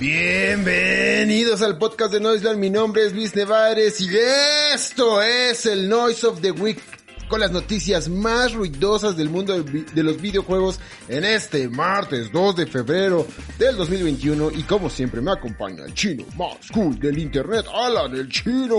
Bienvenidos al podcast de Noiseland. Mi nombre es Luis Nevares y esto es el Noise of the Week con las noticias más ruidosas del mundo de los videojuegos en este martes 2 de febrero del 2021 y como siempre me acompaña el chino más cool del internet, Alan el chino.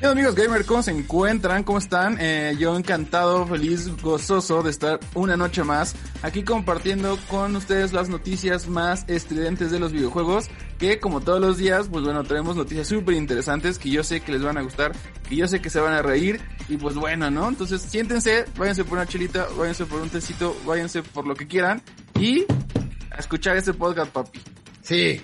Hola amigos gamer, ¿cómo se encuentran? ¿Cómo están? Eh, yo encantado, feliz, gozoso de estar una noche más aquí compartiendo con ustedes las noticias más estridentes de los videojuegos que como todos los días, pues bueno, traemos noticias súper interesantes que yo sé que les van a gustar, que yo sé que se van a reír y pues bueno, ¿no? Entonces siéntense, váyanse por una chelita, váyanse por un tecito, váyanse por lo que quieran y a escuchar este podcast, papi. Sí,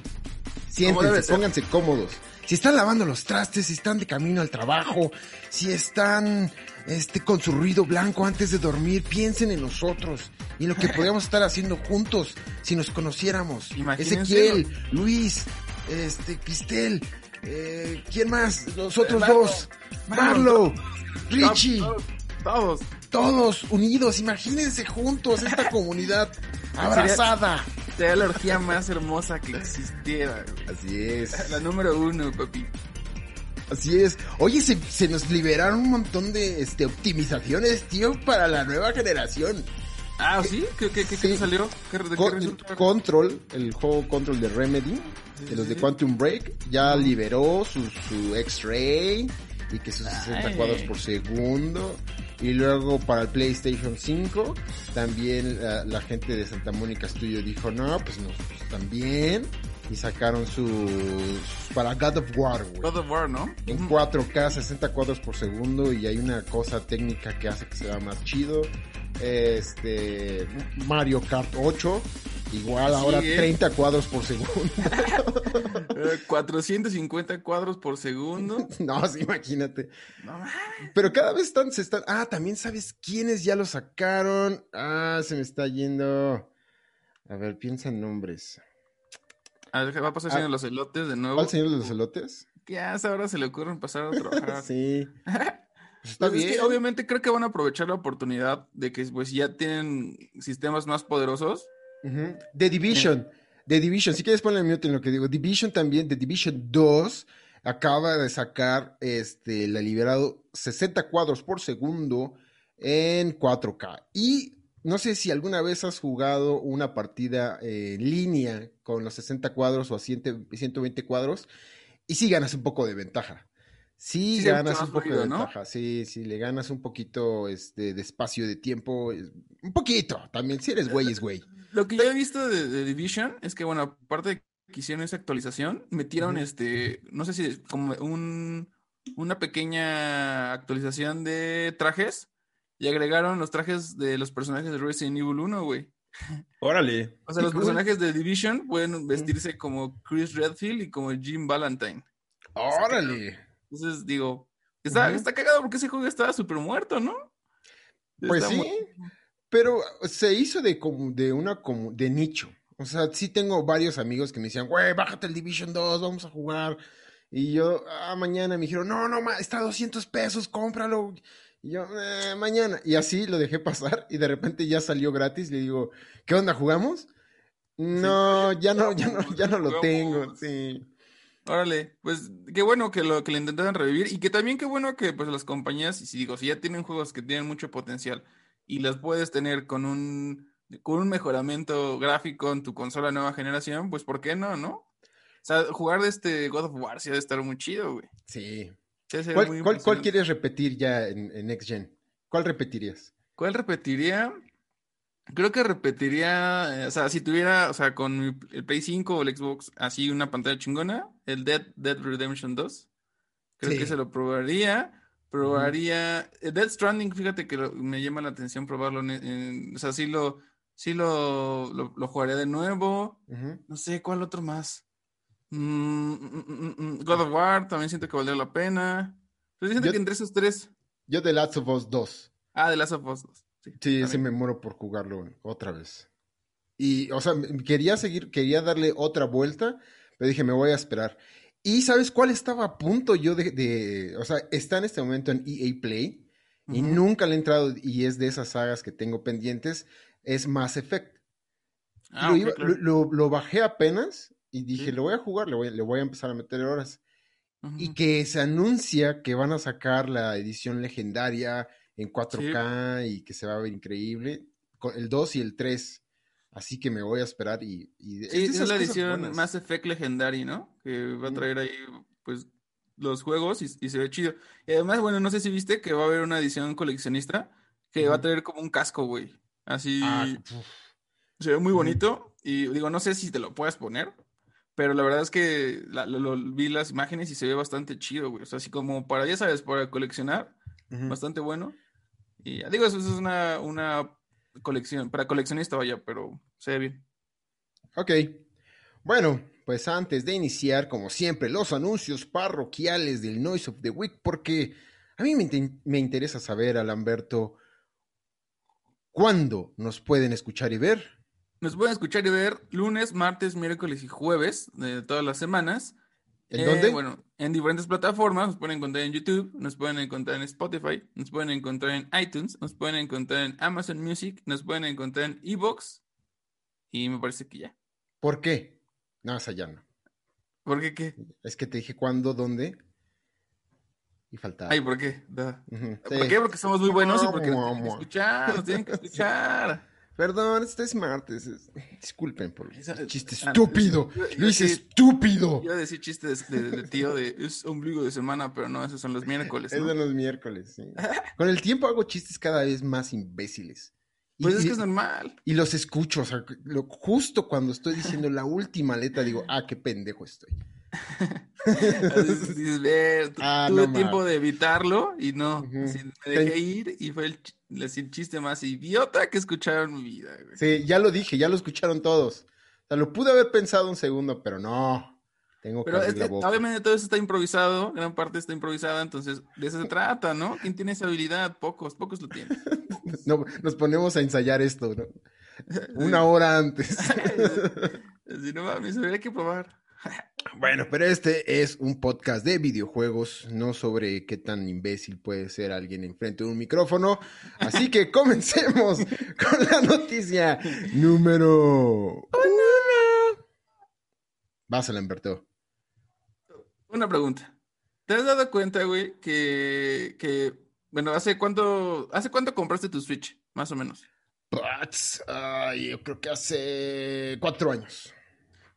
siéntense, pónganse cómodos si están lavando los trastes, si están de camino al trabajo, si están este, con su ruido blanco antes de dormir, piensen en nosotros y en lo que podríamos estar haciendo juntos si nos conociéramos. Ezequiel, Luis, este, Cristel, eh, ¿quién más? Nosotros dos, Marlo, Richie. Todos. Todos unidos, imagínense juntos esta comunidad abrazada. Sería la orgía más hermosa que existiera. Así es. La número uno, papi. Así es. Oye, se, nos liberaron un montón de este, optimizaciones, tío, para la nueva generación. Ah, ¿sí? ¿Qué, qué, qué, salió? Control, el juego Control de Remedy, de los de Quantum Break, ya liberó su, su X-Ray y que sus 60 cuadros por segundo. Y luego para el PlayStation 5, también la, gente de Santa Mónica Studio dijo, no, pues nosotros también. Y sacaron sus... para God of War, God of War, ¿no? En 4K, 60 cuadros por segundo y hay una cosa técnica que hace que sea más chido. Este... Mario Kart 8 Igual ahora 30 cuadros por segundo. 450 cuadros por segundo. No, sí, imagínate. Pero cada vez están, se están. Ah, también sabes quiénes ya lo sacaron. Ah, se me está yendo. A ver, piensa en nombres. A ver, va a pasar el señor de los elotes de nuevo. ¿Al señor de los elotes? Que hasta ahora se le ocurren pasar a trabajar. sí. Pues está pues bien. obviamente creo que van a aprovechar la oportunidad de que pues ya tienen sistemas más poderosos The Division. The Division, si quieres ponerle mute en lo que digo. Division también, The Division 2 acaba de sacar este, la liberado 60 cuadros por segundo en 4K. Y no sé si alguna vez has jugado una partida en línea con los 60 cuadros o a 120 cuadros y sí ganas un poco de ventaja. Sí, ganas un poco de ventaja, sí, sí, le ganas un poquito este, de espacio de tiempo, un poquito, también, si eres güey, es güey. Lo que yo he visto de, Division es que, bueno, aparte de que hicieron esa actualización, metieron este, no sé si como un, una pequeña actualización de trajes y agregaron los trajes de los personajes de Resident Evil 1, güey. Órale. O sea, los personajes de Division pueden vestirse como Chris Redfield y como Jim Valentine. Órale. Entonces digo, está, está cagado porque ese juego estaba súper muerto, ¿no? Pues sí, pero se hizo de, de una como de nicho. O sea, sí tengo varios amigos que me decían, güey, bájate el Division 2, vamos a jugar. Y yo, ah, mañana me dijeron, no, no, está a 200 pesos, cómpralo. Y yo, eh, mañana. Y así lo dejé pasar y de repente ya salió gratis. Le digo, ¿qué onda, jugamos? No, ya no, ya no, ya no lo tengo, sí. Órale, pues qué bueno que lo que le intentaron revivir y que también qué bueno que pues las compañías, si digo, si ya tienen juegos que tienen mucho potencial y las puedes tener con un con un mejoramiento gráfico en tu consola nueva generación, pues ¿por qué no, no? O sea, jugar de este God of War sí debe estar muy chido, güey. Sí. ¿Cuál, quieres repetir ya en, en Next Gen? ¿Cuál repetirías? ¿Cuál repetiría? Creo que repetiría, eh, o sea, si tuviera, o sea, con el Play 5 o el Xbox así una pantalla chingona, el Dead, Dead Redemption 2. Creo que se lo probaría. Probaría. Eh, Dead Stranding, fíjate que me llama la atención probarlo. o sea, sí lo, sí lo, lo, jugaría de nuevo. No sé, ¿cuál otro más? Mm, mm, mm, God of War, también siento que valdría la pena. Pero siento que entre esos tres. Yo The Last of Us 2. Ah, The Last of Us 2. Sí, sí, me muero por jugarlo otra vez. Y, o sea, quería seguir, quería darle otra vuelta, pero dije, me voy a esperar. ¿Y sabes cuál estaba a punto yo de, o sea, está en este momento en EA Play y nunca le he entrado y es de esas sagas que tengo pendientes, es Mass Effect. Ah, lo, bajé apenas Y dije, lo voy a jugar, le voy, le voy a empezar a meter horas. Y que se anuncia que van a sacar la edición legendaria en 4K y que se va a ver increíble. El 2 y el 3. Así que me voy a esperar y... y sí, es, la edición más Effect Legendary, ¿no? Que va a traer ahí, pues, los juegos y, se ve chido. Y además, bueno, no sé si viste que va a haber una edición coleccionista que va a traer como un casco, güey. Así... Ah, se ve muy bonito y digo, no sé si te lo puedes poner, pero la verdad es que lo, vi las imágenes y se ve bastante chido, güey. O sea, así como para, ya sabes, para coleccionar, bastante bueno. Y digo, eso, es una, una colección, para coleccionista vaya, pero se ve bien. Ok. Bueno, pues antes de iniciar, como siempre, los anuncios parroquiales del Noise of the Week, porque a mí me, me interesa saber, Alamberto, ¿cuándo nos pueden escuchar y ver? Nos pueden escuchar y ver lunes, martes, miércoles y jueves de todas las semanas. ¿En dónde? Eh, bueno, en diferentes plataformas. Nos pueden encontrar en YouTube, nos pueden encontrar en Spotify, nos pueden encontrar en iTunes, nos pueden encontrar en Amazon Music, nos pueden encontrar en Evox. Y me parece que ya. ¿Por qué? No, esa ya no. ¿Por qué qué? Es que te dije cuándo, dónde. Y faltaba. Ay, ¿por qué? ¿Por qué? Porque somos muy buenos y porque nos tienen que escuchar, nos tienen que escuchar. Perdón, este es martes. Disculpen por el chiste estúpido. Lo hice estúpido. Iba a decir chistes de, tío de es ombligo de semana, pero no, esos son los miércoles. Esos son los miércoles, sí. Con el tiempo hago chistes cada vez más imbéciles. Pues es que es normal. Y los escucho, o sea, justo cuando estoy diciendo la última letra digo, ah, qué pendejo estoy. Ah, tuve tiempo de evitarlo y no, me dejé ir y fue el, chiste más idiota que escucharon en mi vida. Sí, ya lo dije, ya lo escucharon todos. O sea, lo pude haber pensado un segundo, pero no. Tengo que pero obviamente todo eso está improvisado, gran parte está improvisada, entonces de eso se trata, ¿no? ¿Quién tiene esa habilidad? Pocos, pocos lo tienen. no, nos ponemos a ensayar esto, ¿no? Una hora antes. si no mames, habría que probar. Bueno, pero este es un podcast de videojuegos, no sobre qué tan imbécil puede ser alguien enfrente de un micrófono. Así que comencemos con la noticia número uno. Vas a la Una pregunta. ¿Te has dado cuenta, güey, que, que, bueno, ¿hace cuánto, hace cuánto compraste tu Switch, más o menos? yo creo que hace cuatro años.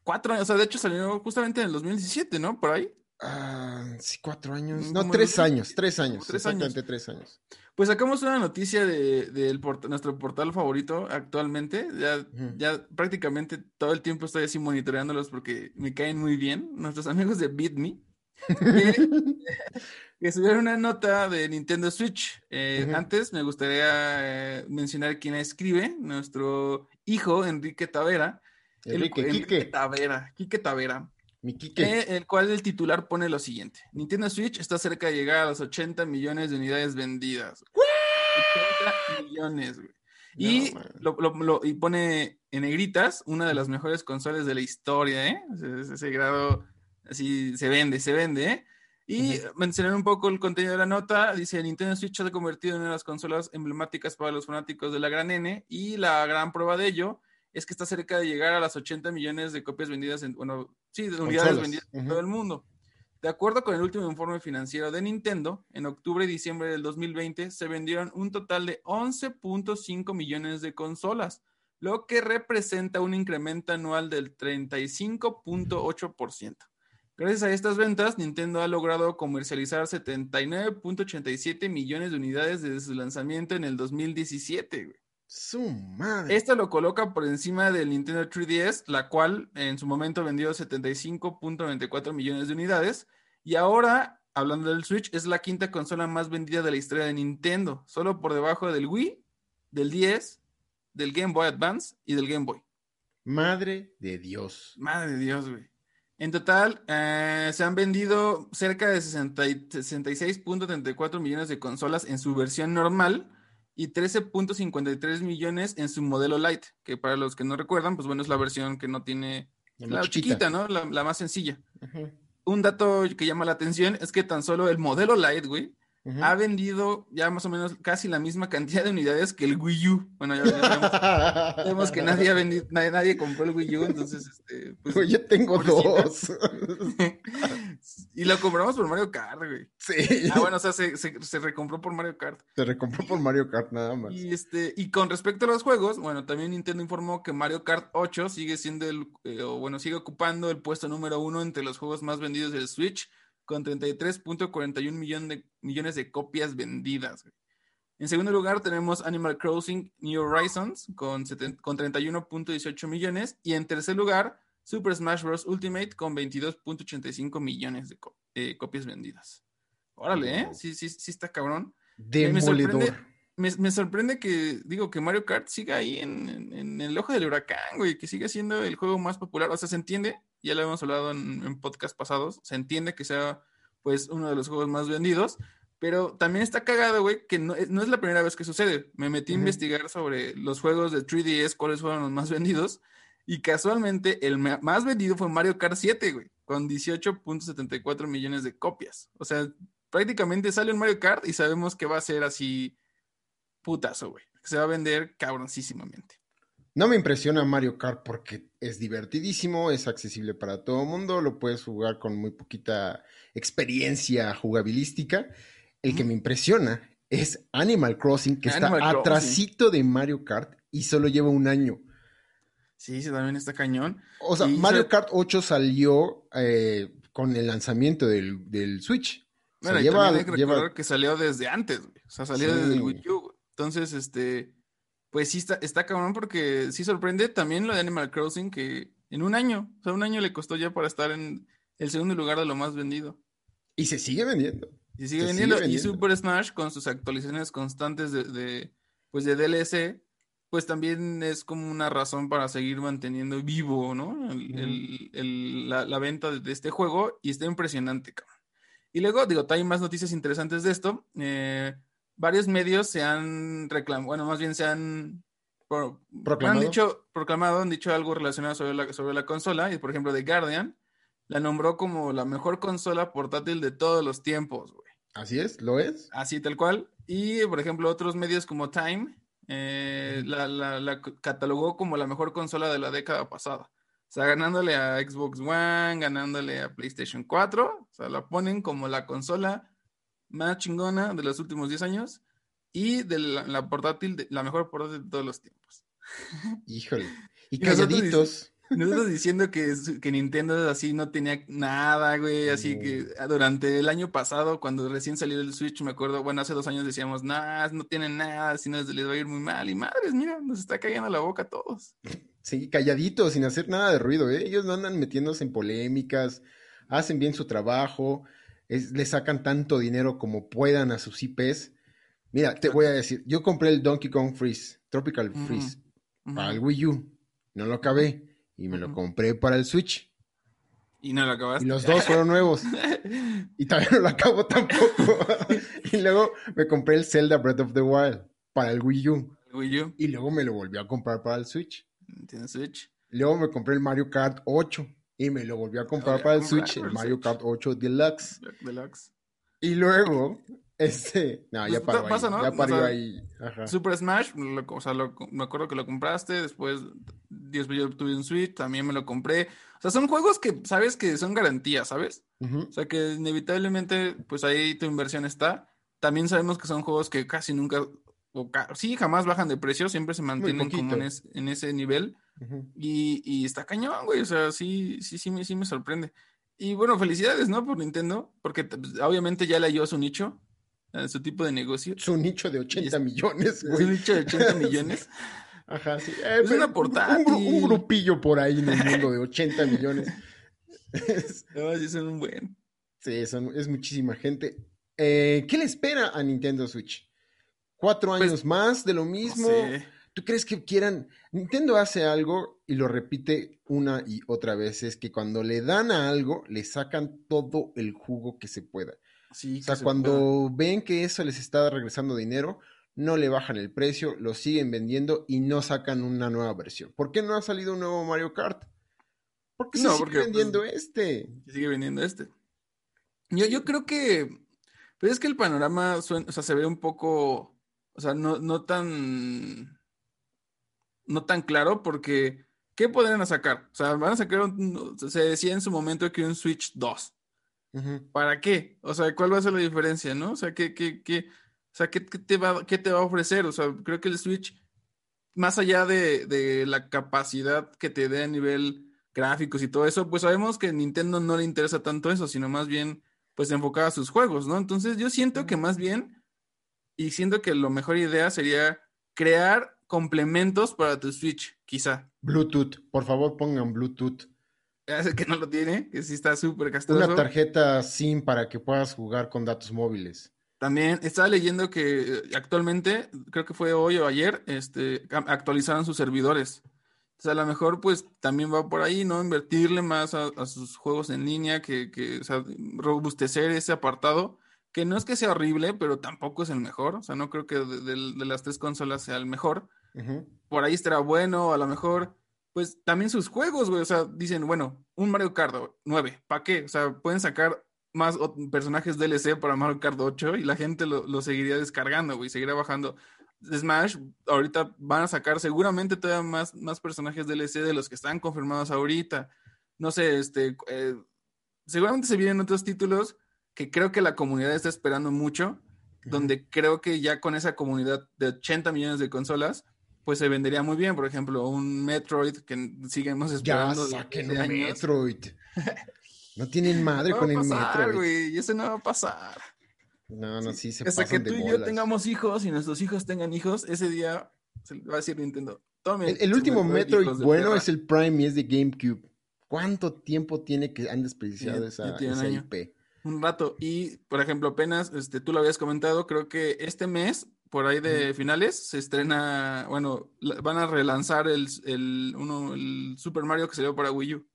Cuatro años, o sea, de hecho salió justamente en el 2017, ¿no? Por ahí. Ah, sí, cuatro años. No, tres años, tres años. Tres años. tres años. Pues sacamos una noticia de, nuestro portal favorito actualmente. Ya, ya prácticamente todo el tiempo estoy así monitoreándolos porque me caen muy bien. Nuestros amigos de BitMe. que, subieron una nota de Nintendo Switch. Eh, antes me gustaría eh, mencionar quién escribe, nuestro hijo Enrique Tavera Enrique, Quique. Tavera, Quique Tavera. Mi Quique. Eh, el cual el titular pone lo siguiente. Nintendo Switch está cerca de llegar a los 80 millones de unidades vendidas. 80 millones, güey. y, lo, y pone en negritas una de las mejores consolas de la historia, ¿eh? Ese, grado así se vende, se vende, ¿eh? Y mencionar un poco el contenido de la nota, dice Nintendo Switch se ha convertido en una de las consolas emblemáticas para los fanáticos de la gran N y la gran prueba de ello es que está cerca de llegar a las 80 millones de copias vendidas en, bueno, sí, de unidades vendidas en todo el mundo. De acuerdo con el último informe financiero de Nintendo, en octubre y diciembre del 2020 se vendieron un total de 11.5 millones de consolas, lo que representa un incremento anual del 35.8%. Gracias a estas ventas, Nintendo ha logrado comercializar 79.87 millones de unidades desde su lanzamiento en el 2017. Su madre. Esto lo coloca por encima del Nintendo 3DS, la cual en su momento vendió 75.94 millones de unidades. Y ahora, hablando del Switch, es la quinta consola más vendida de la historia de Nintendo, solo por debajo del Wii, del 10, del Game Boy Advance y del Game Boy. Madre de Dios. Madre de Dios, güey. En total, eh, se han vendido cerca de 66.34 millones de consolas en su versión normal y 13.53 millones en su modelo Lite, que para los que no recuerdan, pues bueno, es la versión que no tiene la, chiquita, ¿no? La, más sencilla. Un dato que llama la atención es que tan solo el modelo Lite, güey, ha vendido ya más o menos casi la misma cantidad de unidades que el Wii U. Bueno, ya, ya vemos, que nadie ha vendido, nadie, compró el Wii U, entonces este. Pues, yo tengo dos. y lo compramos por Mario Kart, güey. Sí. Ah, bueno, o sea, se, se, se, recompró por Mario Kart. Se recompró por Mario Kart nada más. Y este, y con respecto a los juegos, bueno, también Nintendo informó que Mario Kart 8 sigue siendo el, eh, o bueno, sigue ocupando el puesto número uno entre los juegos más vendidos del Switch con 33.41 de, millones de copias vendidas. En segundo lugar tenemos Animal Crossing New Horizons con, con 31.18 millones. Y en tercer lugar, Super Smash Bros. Ultimate con 22.85 millones de eh, copias vendidas. Órale, ¿eh? Sí, sí, sí está cabrón. Demoledor. Me, me, sorprende que, digo, que Mario Kart siga ahí en, en, el ojo del huracán, güey, que siga siendo el juego más popular. O sea, se entiende ya lo hemos hablado en, en podcast pasados, se entiende que sea pues uno de los juegos más vendidos, pero también está cagado, güey, que no, no, es la primera vez que sucede. Me metí a investigar sobre los juegos de 3DS, cuáles fueron los más vendidos, y casualmente el más vendido fue Mario Kart 7, güey, con 18.74 millones de copias. O sea, prácticamente sale un Mario Kart y sabemos que va a ser así putazo, güey. Se va a vender cabroncísimamente. No me impresiona Mario Kart porque es divertidísimo, es accesible para todo el mundo, lo puedes jugar con muy poquita experiencia jugabilística. El que me impresiona es Animal Crossing, que está atrasito de Mario Kart y solo lleva un año. Sí, sí, también está cañón. O sea, Mario Kart 8 salió eh, con el lanzamiento del, Switch. Bueno, y lleva, hay que recordar que salió desde antes, güey. O sea, salió desde el Wii U. Entonces, este pues sí está, está cabrón porque sí sorprende también lo de Animal Crossing que en un año, o sea, un año le costó ya para estar en el segundo lugar de lo más vendido. Y se sigue vendiendo. Y sigue, vendiendo. Y Super Smash con sus actualizaciones constantes de, pues de DLC, pues también es como una razón para seguir manteniendo vivo, ¿no? la, venta de, este juego y está impresionante, cabrón. Y luego, digo, hay más noticias interesantes de esto. Eh, varios medios se han reclamado, bueno, más bien se han proclamado. Han dicho, proclamado, han dicho algo relacionado sobre la, sobre la consola, y por ejemplo, The Guardian la nombró como la mejor consola portátil de todos los tiempos, güey. Así es, lo es. Así tal cual. Y por ejemplo, otros medios como Time eh, la, la, catalogó como la mejor consola de la década pasada. O sea, ganándole a Xbox One, ganándole a PlayStation 4. O sea, la ponen como la consola más chingona de los últimos 10 años y de la, portátil, la mejor portátil de todos los tiempos. Híjole. Y calladitos. Nosotros diciendo que, que Nintendo así no tenía nada, güey, así que durante el año pasado, cuando recién salió el Switch, me acuerdo, bueno, hace dos años decíamos, nada, no tienen nada, si no les va a ir muy mal, y madres, mira, nos está cayendo la boca a todos. Sí, calladitos, sin hacer nada de ruido, ¿eh? Ellos no andan metiéndose en polémicas, hacen bien su trabajo, le sacan tanto dinero como puedan a sus IPs. Mira, te voy a decir, yo compré el Donkey Kong Freeze, Tropical Freeze, para el Wii U. No lo acabé y me lo compré para el Switch. Y no lo acabaste. Y los dos fueron nuevos. y todavía no lo acabo tampoco. y luego me compré el Zelda Breath of the Wild para el Wii U. Wii U. Y luego me lo volví a comprar para el Switch. ¿Tiene Switch? Luego me compré el Mario Kart 8 y me lo volví a comprar para el Switch, el Mario Kart 8 Deluxe. Deluxe. Y luego, este, no, ya pues, paró ahí, ya paró ahí. Super Smash, o sea, me acuerdo que lo compraste, después, Dios yo tuve un Switch, también me lo compré. O sea, son juegos que sabes que son garantías, ¿sabes? O sea, que inevitablemente, pues ahí tu inversión está. También sabemos que son juegos que casi nunca, o sí, jamás bajan de precio, siempre se mantienen como en ese nivel y, está cañón, güey. O sea, sí, sí, sí, me, sí me sorprende. Y bueno, felicidades, ¿no? Por Nintendo, porque pues, obviamente ya le halló su nicho, su tipo de negocio. Su nicho de 80 millones, güey. Su nicho de 80 millones. Ajá, sí. es una portátil. Un, grupillo por ahí en el mundo de 80 millones. no, sí, son un buen. Sí, son, es muchísima gente. Eh, ¿Qué le espera a Nintendo Switch? ¿Cuatro pues, años más de lo mismo? ¿Tú crees que quieran? Nintendo hace algo y lo repite una y otra vez, es que cuando le dan a algo, le sacan todo el jugo que se pueda. Sí, o sea, cuando ven que eso les está regresando dinero, no le bajan el precio, lo siguen vendiendo y no sacan una nueva versión. ¿Por qué no ha salido un nuevo Mario Kart? ¿Por qué se sigue pues, vendiendo este? Sigue vendiendo este. Yo, yo creo que Pero es que el panorama, o sea, se ve un poco, o sea, no, no tan, no tan claro porque, ¿qué podrían sacar? O sea, van a sacar, se decía en su momento que un Switch 2. ¿Para qué? O sea, ¿cuál va a ser la diferencia, no? O sea, ¿qué, qué, qué, o sea, ¿qué, te va, ¿qué te va a ofrecer? O sea, creo que el Switch, más allá de, de la capacidad que te dé a nivel gráficos y todo eso, pues sabemos que a Nintendo no le interesa tanto eso, sino más bien pues enfocada a sus juegos, ¿no? Entonces yo siento que más bien, y siento que la mejor idea sería crear complementos para tu Switch, quizá. Bluetooth, por favor pongan Bluetooth. Hace que no lo tiene, que sí está súper castroso. Una tarjeta SIM para que puedas jugar con datos móviles. También estaba leyendo que eh, actualmente, creo que fue hoy o ayer, este, actualizaron sus servidores. O sea, a lo mejor pues también va por ahí, ¿no? Invertirle más a, sus juegos en línea, que, que, o sea, robustecer ese apartado, que no es que sea horrible, pero tampoco es el mejor. O sea, no creo que de, las tres consolas sea el mejor. Por ahí estará bueno, a lo mejor, pues también sus juegos, güey. O sea, dicen, bueno, un Mario Kart 9, ¿para qué? O sea, pueden sacar más personajes DLC para Mario Kart 8 y la gente lo, lo seguiría descargando, güey, seguiría bajando. Smash ahorita van a sacar seguramente todavía más, más personajes DLC de los que están confirmados ahorita. No sé, este, eh, seguramente se vienen otros títulos que creo que la comunidad está esperando mucho, donde creo que ya con esa comunidad de 80 millones de consolas, pues se vendería muy bien. Por ejemplo, un Metroid que seguimos esperando. Ya saquen un Metroid. No tienen madre con el Metroid. y ese no va a pasar. No, no, sí se Hasta que tú y yo tengamos hijos y nuestros hijos tengan hijos, ese día se va a decir Nintendo. el, último Metroid bueno es el Prime y es de GameCube. ¿Cuánto tiempo tiene que han desperdiciado esa, IP? Un rato. Y, por ejemplo, apenas, este, tú lo habías comentado, creo que este mes, por ahí de finales, se estrena, bueno, van a relanzar el, el, uno, el Super Mario que salió para Wii U.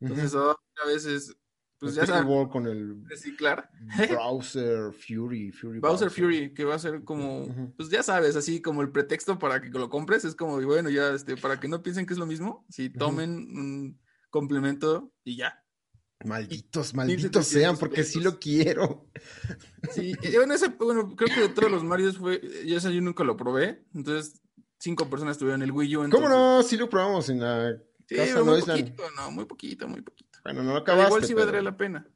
Entonces, a veces pues ya sabes. con el reciclar. Browser Fury, Fury Bowser, Fury, que va a ser como, pues ya sabes, así como el pretexto para que lo compres, es como, bueno, ya, este, para que no piensen que es lo mismo, si tomen un complemento y ya. Malditos, malditos sean, porque sí lo quiero. Sí, bueno, ese, bueno, creo que de todos los Marios fue, ya sé, yo nunca lo probé, entonces cinco personas tuvieron el Wii U. ¿Cómo no? Sí lo probamos en la casa, muy poquito, no, muy poquito, muy poquito. Bueno, no lo acabaste. igual sí valdría la pena.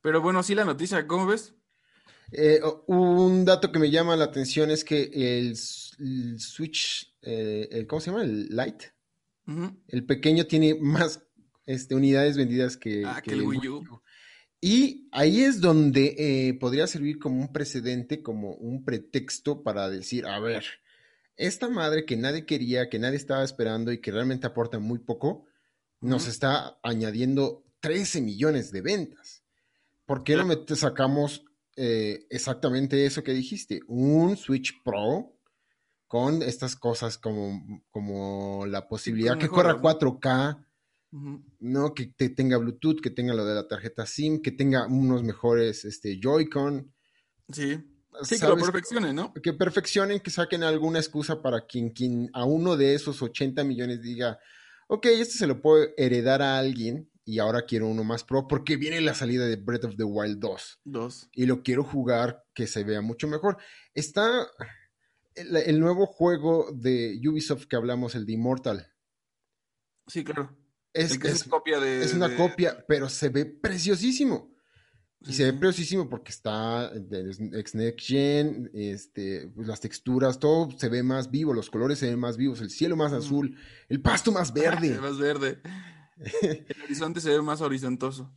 Pero bueno, sí la noticia, ¿cómo ves? Eh, un dato que me llama la atención es que el, Switch, eh, ¿cómo se llama? El Lite. El pequeño tiene más este, unidades vendidas que, ah, el Wii U. Y ahí es donde eh, podría servir como un precedente, como un pretexto para decir, a ver, esta madre que nadie quería, que nadie estaba esperando y que realmente aporta muy poco, nos está añadiendo 13 millones de ventas. ¿Por qué no sacamos eh, exactamente eso que dijiste? Un Switch Pro con estas cosas como, como la posibilidad que corra 4K, ¿no? Que tenga Bluetooth, que tenga lo de la tarjeta SIM, que tenga unos mejores este, Joy-Con. Sí. Sí, que lo perfeccionen, ¿no? Que perfeccionen, que saquen alguna excusa para quien, quien a uno de esos 80 millones diga, ok, este se lo puedo heredar a alguien y ahora quiero uno más pro porque viene la salida de Breath of the Wild 2. 2. Y lo quiero jugar que se vea mucho mejor. Está el, nuevo juego de Ubisoft que hablamos, el de Immortal. Sí, claro. Es, copia de, es una copia, pero se ve preciosísimo. Y se ve preciosísimo porque está ex Next Gen, este, pues, las texturas, todo se ve más vivo, los colores se ven más vivos, el cielo más azul, el pasto más verde. más verde. el horizonte se ve más horizontoso.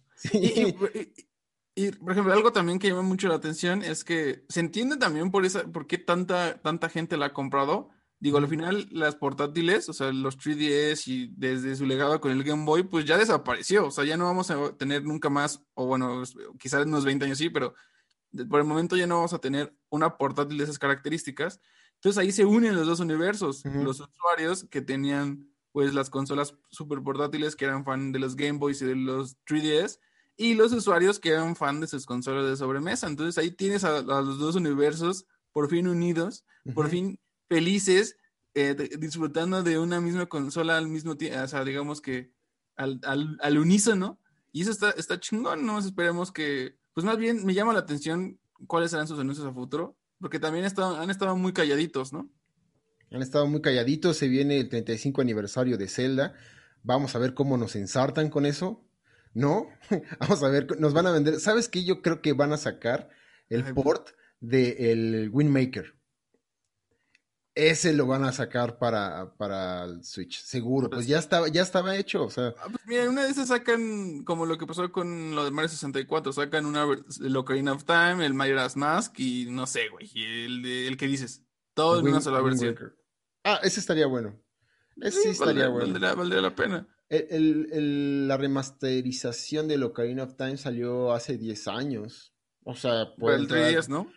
Y, por ejemplo, algo también que llama mucho la atención es que se entiende también por esa, por qué tanta, tanta gente la ha comprado, Digo, al final las portátiles, o sea, los 3DS y desde su legado con el Game Boy, pues ya desapareció. O sea, ya no vamos a tener nunca más, o bueno, quizás en unos 20 años sí, pero por el momento ya no vamos a tener una portátil de esas características. Entonces ahí se unen los dos universos. Los usuarios que tenían pues las consolas super portátiles que eran fan de los Game Boys y de los 3DS y los usuarios que eran fan de sus consolas de sobremesa. Entonces ahí tienes a, los dos universos por fin unidos, por fin felices, eh, disfrutando de una misma consola al mismo tiempo, o sea, digamos que al, al, unísono. Y eso está, está chingón, ¿no? Esperemos que, pues más bien me llama la atención cuáles serán sus anuncios a futuro, porque también han estado muy calladitos, ¿no? Han estado muy calladitos, se viene el 35 aniversario de Zelda, vamos a ver cómo nos ensartan con eso, ¿no? vamos a ver, nos van a vender, ¿sabes qué? Yo creo que van a sacar el port del Wind Maker. Ese lo van a sacar para, para el Switch, seguro. Pues, pues ya estaba, ya estaba hecho. O sea. Ah, pues mira, una de esas sacan, como lo que pasó con lo de Mario 64, sacan una el Ocarina of Time, el Majora's Mask y no sé, güey, el, el que dices. Todo en una sola versión. Ah, ese estaría bueno. Ese sí, estaría bueno. Valdría, la pena. El, la remasterización del Ocarina of Time salió hace 10 años. O sea, pueden, dar, ¿no?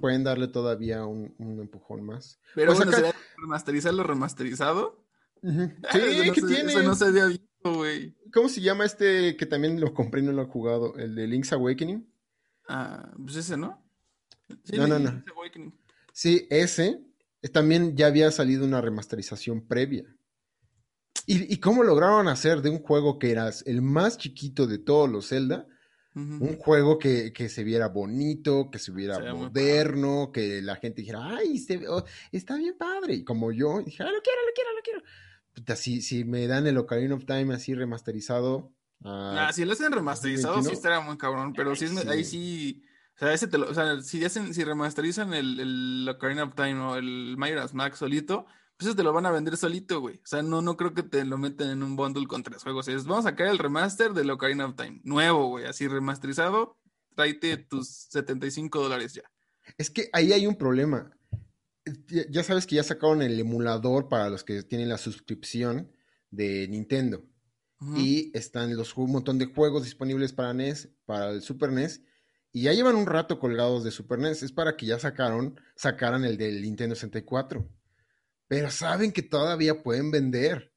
Pueden darle todavía un, empujón más. Pero pues bueno, remasterizar lo remasterizado? Sí, ¿qué tiene? Eso no se había visto, güey. ¿Cómo se llama este que también lo compré y no lo he jugado? ¿El de Link's Awakening? Ah, pues ese, ¿no? Sí, no, no, no. Sí, ese. También ya había salido una remasterización previa. ¿Y, ¿Y, cómo lograron hacer de un juego que era el más chiquito de todos los Zelda un juego que, se viera bonito, que se viera moderno, que la gente dijera, ay, oh, está bien padre. Y como yo, dije, ah, lo quiero, lo quiero, lo quiero. Si, si me dan el Ocarina of Time así remasterizado. Ah, si lo hacen remasterizado, sí estaría muy cabrón, pero si es, ahí sí. O sea, ese te lo, o sea, si, hacen, si remasterizan el, el Ocarina of Time o el Majora's Max solito, pues te lo van a vender solito, güey. O sea, no, no creo que te lo meten en un bundle con tres juegos. Es, vamos a sacar el remaster de Ocarina of Time. Nuevo, güey. Así remasterizado. Tráete tus 75 dólares ya. Es que ahí hay un problema. Ya sabes que ya sacaron el emulador para los que tienen la suscripción de Nintendo. Y están los, un montón de juegos disponibles para NES, para el Super NES. Y ya llevan un rato colgados de Super NES. Es para que ya sacaron, sacaran el del Nintendo 64 pero saben que todavía pueden vender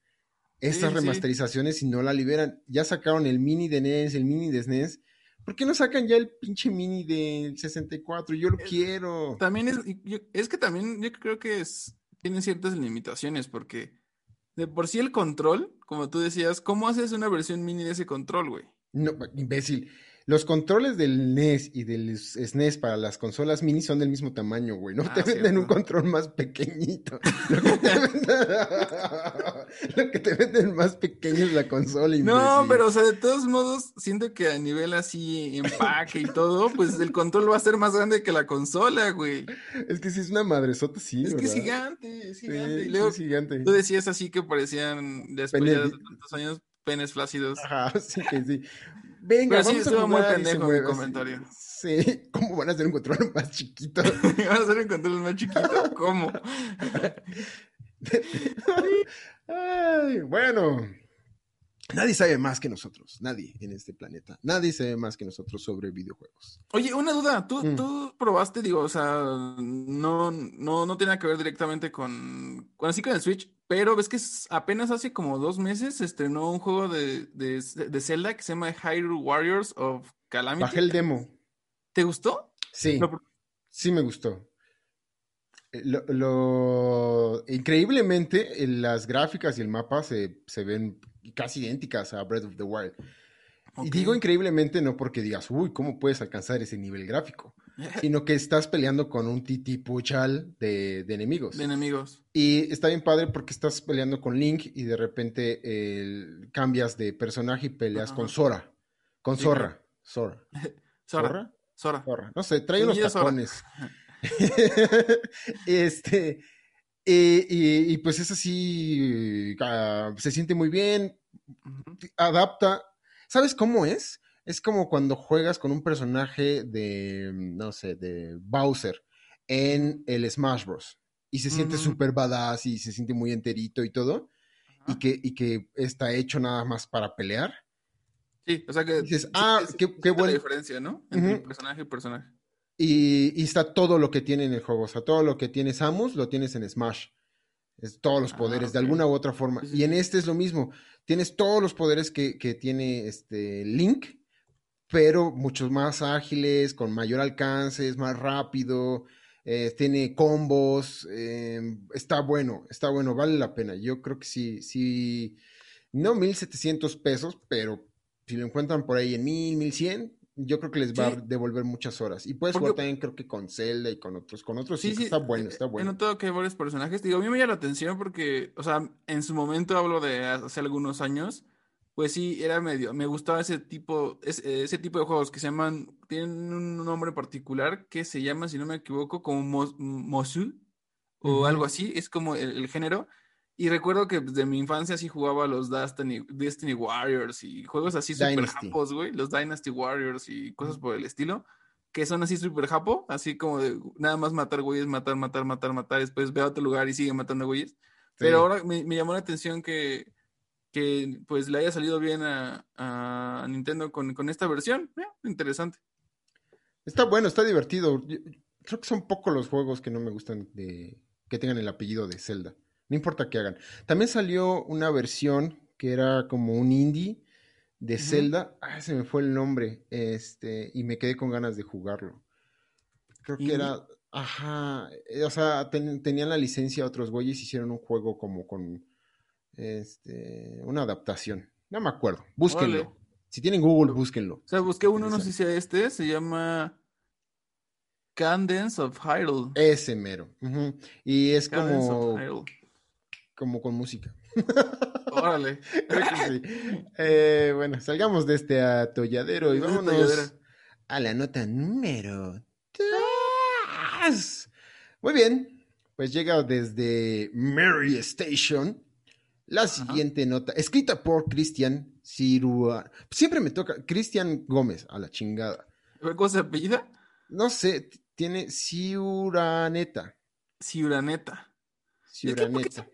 estas remasterizaciones si no la liberan. Ya sacaron el mini de NES, el mini de SNES. ¿Por qué no sacan ya el pinche mini del 64? Yo lo quiero. También es, es que también yo creo que es, tiene ciertas limitaciones porque de por sí el control, como tú decías, ¿cómo haces una versión mini de ese control, güey? No, imbécil. Los controles del NES y del SNES para las consolas mini son del mismo tamaño, güey. No ah, te venden un control más pequeñito. Lo que, te venden, más pequeño es la consola. No, pero o sea, de todos modos, siento que a nivel así, empaque y todo, pues el control va a ser más grande que la consola, güey. Es que si es una madresota, sí. Es que es gigante, es gigante. es gigante. Tú decías así que parecían después de tantos años penes flácidos. Ajá, sí que sí. Venga, Pero vamos sí, a muy pendejo mi comentario. Sí, ¿cómo van a hacer un control más chiquito? ¿Van a hacer un control más chiquito? ¿Cómo? Ay, bueno, Nadie sabe más que nosotros, nadie en este planeta. Nadie sabe más que nosotros sobre videojuegos. Oye, una duda, ¿tú, mm. tú probaste, digo, o sea, no, no, no tiene que ver directamente con, con así con el Switch, pero ves que apenas hace como dos meses se estrenó un juego de, de, Zelda que se llama Hyrule Warriors of Calamity. Bajé el demo. ¿Te gustó? Sí, sí me gustó. Eh, lo, increíblemente, las gráficas y el mapa se, se ven casi idénticas a Breath of the Wild. Y digo increíblemente no porque digas, uy, ¿cómo puedes alcanzar ese nivel gráfico? Sino que estás peleando con un titi puchal de, enemigos. De enemigos. Y está bien padre porque estás peleando con Link y de repente cambias de personaje y peleas con Sora. Con Zorra. Sora. Sora. Sora. Sora. No sé, trae unos tacones. este. Y, pues es así, ah, se siente muy bien, adapta. ¿Sabes cómo es? Es como cuando juegas con un personaje de, no sé, de Bowser en el Smash Bros. Y se siente súper badass y se siente muy enterito y todo. Y que, y que está hecho nada más para pelear. Sí, o sea que. dices, ah, qué, qué buena diferencia, ¿no? Entre personaje y personaje. Y, y, está todo lo que tiene en el juego. O sea, todo lo que tiene Samus lo tienes en Smash. Es todos los ah, poderes, de alguna u otra forma. Y en este es lo mismo tienes todos los poderes que, tiene este Link, pero muchos más ágiles, con mayor alcance, es más rápido, eh, tiene combos, em, está bueno, está bueno, vale la pena. Yo creo que sí, sí, no 1700 pesos, pero si lo encuentran por ahí en 1000, 1100, Yo creo que les va a devolver muchas horas. Y puedes jugar también, creo que con Zelda y con otros. Con otros sí, está bueno, está bueno. He notado que hay varios personajes. Digo, a mí me llama la atención porque, o sea, en su momento hablo de hace algunos años. Pues sí, era medio. Me gustaba ese tipo, ese, ese tipo de juegos que se llaman. Tienen un nombre particular que se llama, si no me equivoco, como Mosu o algo así. Es como el género y recuerdo que pues, de mi infancia sí jugaba los Destiny, Destiny Warriors y juegos así super japos, güey. Los Dynasty Warriors y cosas por el estilo. Que son así super japo, así como de nada más matar güeyes, matar, matar, matar, matar. Después ve a otro lugar y sigue matando güeyes. Pero ahora me, llamó la atención que, que pues le haya salido bien a, Nintendo con, con, esta versión. interesante. Está bueno, está divertido. creo que son pocos los juegos que no me gustan de que tengan el apellido de Zelda. No importa qué hagan. También salió una versión que era como un indie de Zelda. Ah, se me fue el nombre. Este, y me quedé con ganas de jugarlo. Creo que era. Ajá. Eh, o sea, tenían la licencia otros güeyes hicieron un juego como con. Este. Una adaptación. No me acuerdo. Búsquenlo. Si tienen Google, búsquenlo. O sea, busqué uno, no sé si sea este. Se llama. Candence of Hyrule. Ese mero. Y es como como con música. Órale. Eh, bueno, salgamos de este atolladero y vámonos a la nota número 3. Muy bien, pues llega desde Mary Station la siguiente nota, escrita por Cristian Cirua. Siempre me toca Cristian Gómez, a la chingada. ¿Cómo se apellida? No sé, tiene Ciuraneta. Ciuraneta.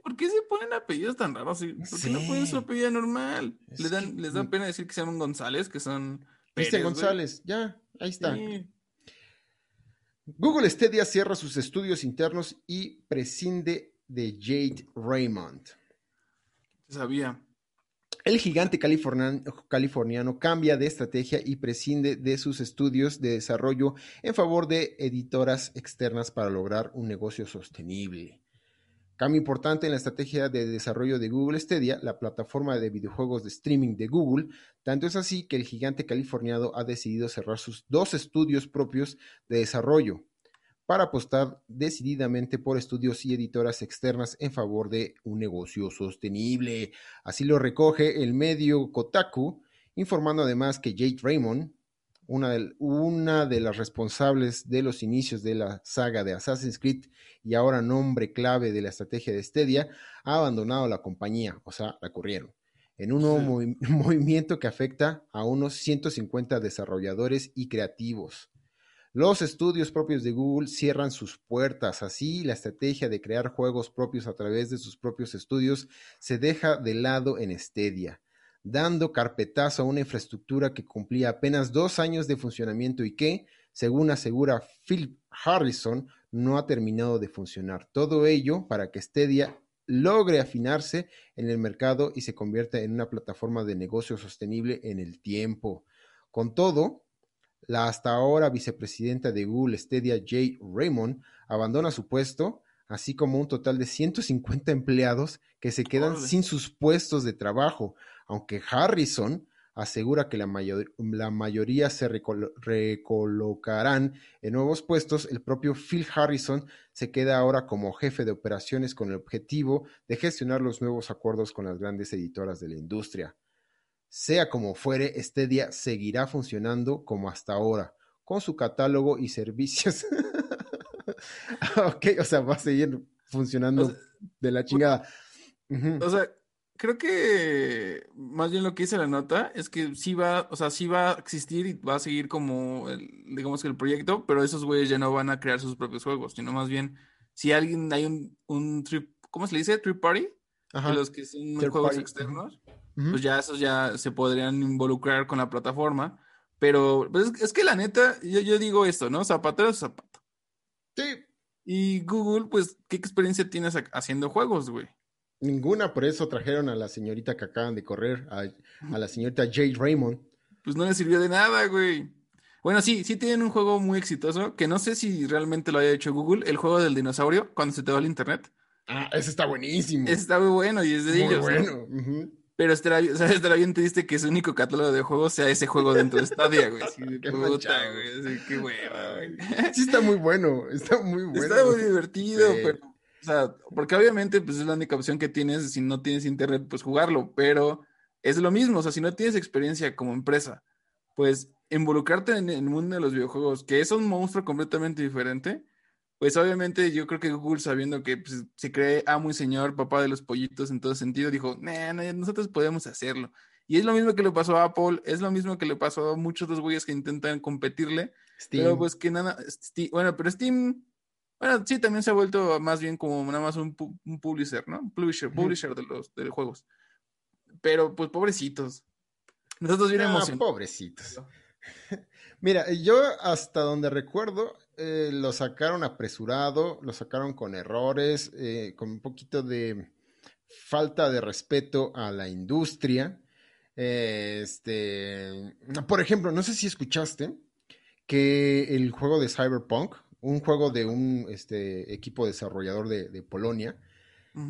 ¿Por, qué, se ponen apellidos tan raros? ¿Por qué no ponen su apellido normal? Les, dan, les da pena decir que se llaman González, que son. Cristian González, ya, ahí está. Google Stadia cierra sus estudios internos y prescinde de Jade Raymond. Sabía. El gigante californiano, cambia de estrategia y prescinde de sus estudios de desarrollo en favor de editoras externas para lograr un negocio sostenible. Cambio importante en la estrategia de desarrollo de Google Stadia, la plataforma de videojuegos de streaming de Google, tanto es así que el gigante californiano ha decidido cerrar sus dos estudios propios de desarrollo para apostar decididamente por estudios y editoras externas en favor de un negocio sostenible. Así lo recoge el medio Kotaku, informando además que Jade Raymond, una de, una de, las responsables de los inicios de la saga de Assassin's Creed y ahora nombre clave de la estrategia de Stadia, ha abandonado la compañía, o sea, la corrieron, en un nuevo movimiento que afecta a unos 150 desarrolladores y creativos. Los estudios propios de Google cierran sus puertas, así la estrategia de crear juegos propios a través de sus propios estudios se deja de lado en Stadia dando carpetazo a una infraestructura que cumplía apenas dos años de funcionamiento y que, según asegura Phil Harrison, no ha terminado de funcionar. Todo ello para que Stadia logre afinarse en el mercado y se convierta en una plataforma de negocio sostenible en el tiempo. Con todo, la hasta ahora vicepresidenta de Google, Stadia, Jay Raymond, abandona su puesto, así como un total de 150 empleados que se quedan sin sus puestos de trabajo, aunque Harrison asegura que la, mayoría se recolocarán en nuevos puestos, el propio Phil Harrison se queda ahora como jefe de operaciones con el objetivo de gestionar los nuevos acuerdos con las grandes editoras de la industria. Sea como fuere, Stadia seguirá funcionando como hasta ahora, con su catálogo y servicios. ok, o sea, va a seguir funcionando de la chingada. O sea, creo que más bien lo que dice la nota es que sí va, o sea, sí va a existir y va a seguir como, el, digamos que el proyecto, pero esos güeyes ya no van a crear sus propios juegos, sino más bien, si alguien, hay un, un trip, ¿cómo se le dice? Trip party, de los que son juegos externos, pues ya esos ya se podrían involucrar con la plataforma, pero pues es, que la neta, yo, yo digo esto, ¿no? Zapatero es zapato. Sí. Y Google, pues, ¿qué experiencia tienes haciendo juegos, güey? Ninguna, por eso trajeron a la señorita que acaban de correr, a, la señorita Jade Raymond. Pues no le sirvió de nada, güey. Bueno, sí, sí tienen un juego muy exitoso, que no sé si realmente lo haya hecho Google, el juego del dinosaurio, cuando se te va el internet. Ah, ese está buenísimo. Ese está muy bueno y es de muy bueno. Pero estará, sea, estará bien triste que su único catálogo de juegos sea ese juego dentro de Stadia, güey. Sí, Qué puta, güey. Sí, qué hueva, güey. Sí está muy bueno, está muy bueno. Está muy divertido, Sí. pero, o sea, porque obviamente, pues es la única opción que tienes, si no tienes internet, pues jugarlo, pero es lo mismo, o sea, si no tienes experiencia como empresa, pues involucrarte en el mundo de los videojuegos, que es un monstruo completamente diferente, pues obviamente yo creo que Google, sabiendo que pues, se cree amo y señor, papá de los pollitos en todo sentido, dijo, nah, nah, nosotros podemos hacerlo. Y es lo mismo que le pasó a Apple, es lo mismo que le pasó a muchos de los güeyes que intentan competirle, Steam. pero pues que nada, bueno, pero Steam, bueno, sí, también se ha vuelto más bien como nada más un, pu- un publisher, ¿no? Publisher, publisher de los, de los juegos. Pero pues pobrecitos. Nosotros bien Ah, pobrecitos. Mira, yo hasta donde recuerdo, eh, lo sacaron apresurado, lo sacaron con errores, eh, con un poquito de falta de respeto a la industria. Eh, este, por ejemplo, no sé si escuchaste que el juego de Cyberpunk, un juego de un este, equipo desarrollador de, de Polonia,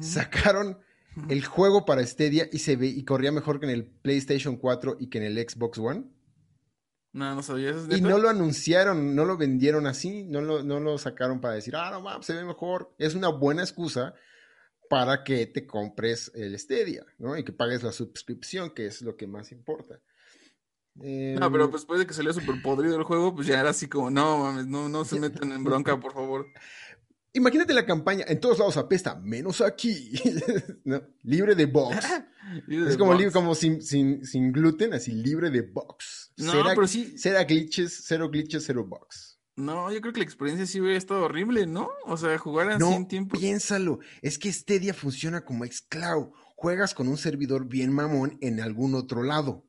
sacaron el juego para Stadia y se ve y corría mejor que en el PlayStation 4 y que en el Xbox One. No, no sabía eso. es Y no lo anunciaron, no lo vendieron así, no lo, no lo sacaron para decir, ah, no mames, se ve mejor. Es una buena excusa para que te compres el Stadia, ¿no? Y que pagues la suscripción, que es lo que más importa. No, pero Em, pues después de que salió súper podrido el juego, pues ya era así como, no mames, no, no se metan en bronca, por favor. Imagínate la campaña, en todos lados apesta, menos aquí, ¿no? Libre de box. Libre Es de como, libre, como sin, sin, sin gluten, así libre de box. No, pero sí, Cero glitches, cero glitches, cero bugs. no, yo creo que la experiencia sí hubiera estado horrible, ¿no? O sea, jugar así No, en tiempo. piénsalo. Es que Stadia funciona como xCloud. Juegas con un servidor bien mamón en algún otro lado.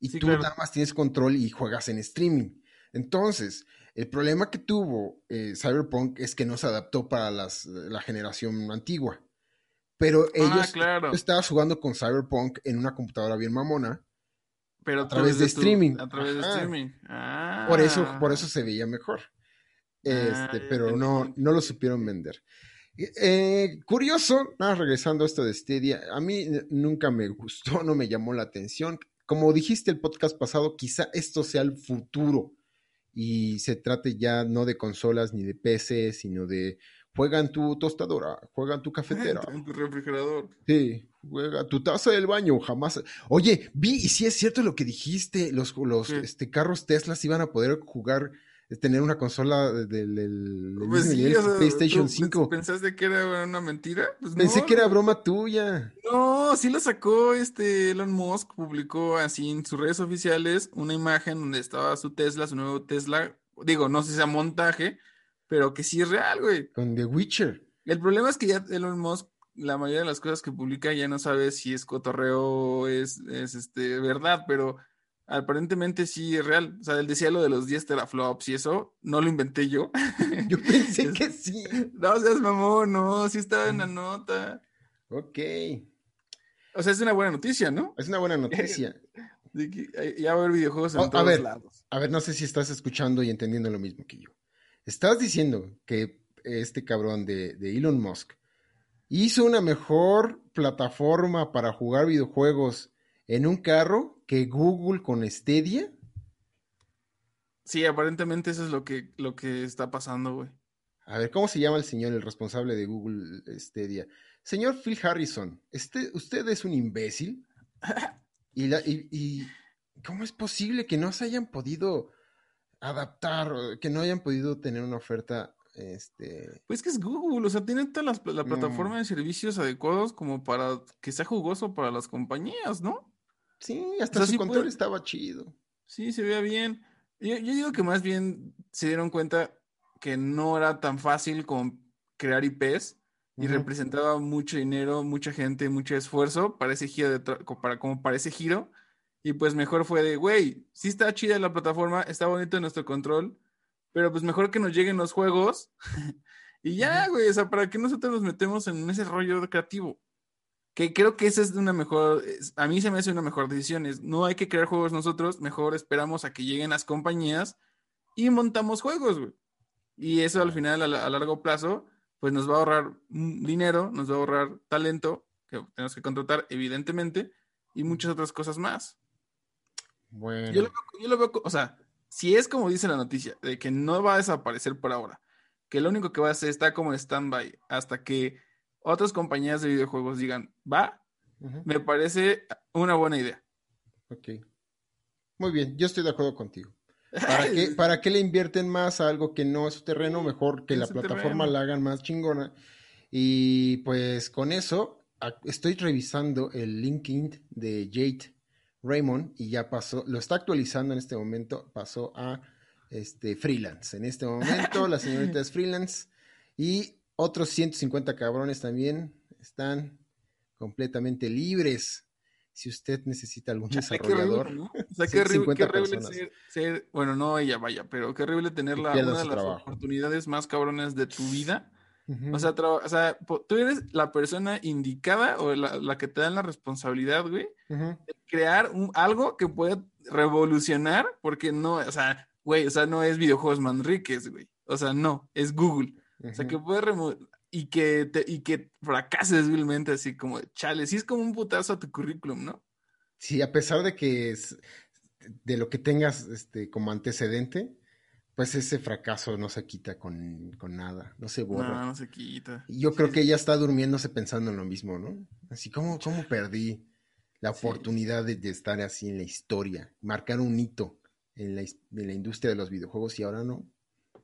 Y Sí, tú claro. nada más tienes control y juegas en streaming. Entonces, el problema que tuvo eh, Cyberpunk es que no se adaptó para las, la generación antigua. Pero Ah, ellos claro. tú estabas jugando con Cyberpunk en una computadora bien mamona. Pero a través de streaming. A través de Ajá. streaming. Ah. Por eso, por eso se veía mejor. Este, Ah, pero no, no lo supieron vender. Eh, curioso, nada, regresando a esto de Stadia, a mí nunca me gustó, no me llamó la atención. Como dijiste el podcast pasado, quizá esto sea el futuro y se trate ya no de consolas ni de PC, sino de juega en tu tostadora, juega en tu cafetera. En tu refrigerador. Sí, juega tu taza del baño, jamás. Oye, vi, y sí es cierto lo que dijiste, los, los este, carros Tesla iban a poder jugar, tener una consola de- del, del- del Pues mismo sí, nivel o que sea, PlayStation ¿tú pens- 5. ¿Pensaste que era una mentira? Pues Pensé no, que era broma tuya. No, sí lo sacó este Elon Musk, publicó así en sus redes oficiales una imagen donde estaba su Tesla, su nuevo Tesla. Digo, no sé si sea montaje, pero que sí es real, güey. Con The Witcher. El problema es que ya Elon Musk, la mayoría de las cosas que publica ya no sabe si es cotorreo o es, es este, verdad, pero aparentemente sí es real. O sea, él decía lo de los 10 teraflops y eso, no lo inventé yo. Yo pensé que sí. No seas mamón, no, sí estaba en la nota. Ok. O sea, es una buena noticia, ¿no? Es una buena noticia. De que ya va a haber videojuegos en Oh, a todos ver. lados. A ver, no sé si estás escuchando y entendiendo lo mismo que yo. Estás diciendo que este cabrón de, de Elon Musk hizo una mejor plataforma para jugar videojuegos en un carro que Google con Stadia. Sí, aparentemente eso es lo que, lo que está pasando, güey. A ver, ¿cómo se llama el señor, el responsable de Google Stadia? Señor Phil Harrison, este, ¿usted es un imbécil? Y, la- y- y ¿cómo es posible que no se hayan podido adaptar, que no hayan podido tener una oferta, este, Pues que es Google, o sea, tiene toda la, No. plataforma de servicios adecuados como para que sea jugoso para las compañías, ¿no? Sí, hasta O sea, su sí control puede- estaba chido. Sí, se vea bien. Yo, yo digo que más bien se dieron cuenta que no era tan fácil como crear IPs y representaba mucho dinero, mucha gente, mucho esfuerzo para ese giro de para, como para ese giro. Y pues mejor fue de, güey, sí está chida la plataforma, está bonito nuestro control, pero pues mejor que nos lleguen los juegos y ya, güey, o sea, para que nosotros nos metemos en ese rollo creativo. Que creo que esa es una mejor, a mí se me hace una mejor decisión, es no hay que crear juegos nosotros, mejor esperamos a que lleguen las compañías y montamos juegos, güey. Y eso al final, a, a largo plazo, pues nos va a ahorrar dinero, nos va a ahorrar talento, que tenemos que contratar, evidentemente, y muchas otras cosas más. Bueno. Yo lo, veo, yo lo veo, o sea, si es como dice la noticia, de que no va a desaparecer por ahora, que lo único que va a hacer está como en stand-by hasta que otras compañías de videojuegos digan, va, me parece una buena idea. Ok. Muy bien, yo estoy de acuerdo contigo. ¿Para qué, ¿Para qué le invierten más a algo que no es su terreno? Mejor que la plataforma terreno. la hagan más chingona. Y pues con eso estoy revisando el LinkedIn de Jade Raymond y ya pasó, lo está actualizando en este momento, pasó a este freelance. En este momento la señorita es freelance y otros 150 cabrones también están completamente libres. Si usted necesita algún horrible, desarrollador, ¿no? O sea, qué horrible, 150 qué horrible personas. ser, ser- bueno, no ella, vaya, pero qué horrible tener la, una de las trabajo. oportunidades más cabrones de tu vida. O sea, o tú eres la persona indicada o la, la que te dan la responsabilidad, güey, de crear un- algo que pueda revolucionar, porque no, o sea, güey, o sea, no es videojuegos Manriquez, güey. O sea, no, es Google. O sea, que Ujú. puede remo- y que te, y que fracases vilmente así como, chale, sí es como un putazo a tu currículum, ¿no? Sí, a pesar de que es- de lo que tengas este, como antecedente, pues ese fracaso no se quita con, con nada, no se borra. No, no se quita. Y yo Sí, creo que ella está durmiéndose pensando en lo mismo, ¿no? Así como, ¿cómo perdí la Sí. oportunidad de, de estar así en la historia, marcar un hito en la, en la industria de los videojuegos y ahora no?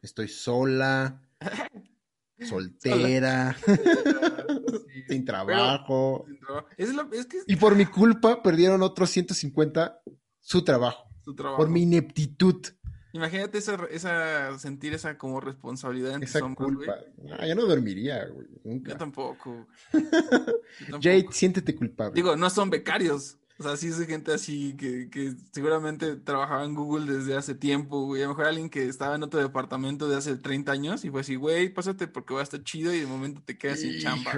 Estoy sola, soltera, Sí, sin trabajo. sin trabajo. Es, lo- es que es Y por mi culpa perdieron otros 150 su trabajo, su trabajo. por mi ineptitud, Imagínate esa, esa, sentir esa como responsabilidad en tus esa hombros, güey. culpa. Ah, ya no dormiría, güey, Yo tampoco. Yo tampoco. Jade, siéntete culpable. Digo, no son becarios. O sea, sí es gente así que, que seguramente trabajaba en Google desde hace tiempo, güey. A lo mejor alguien que estaba en otro departamento de hace 30 años y fue así, güey, pásate porque va a estar chido y de momento te quedas sin chamba.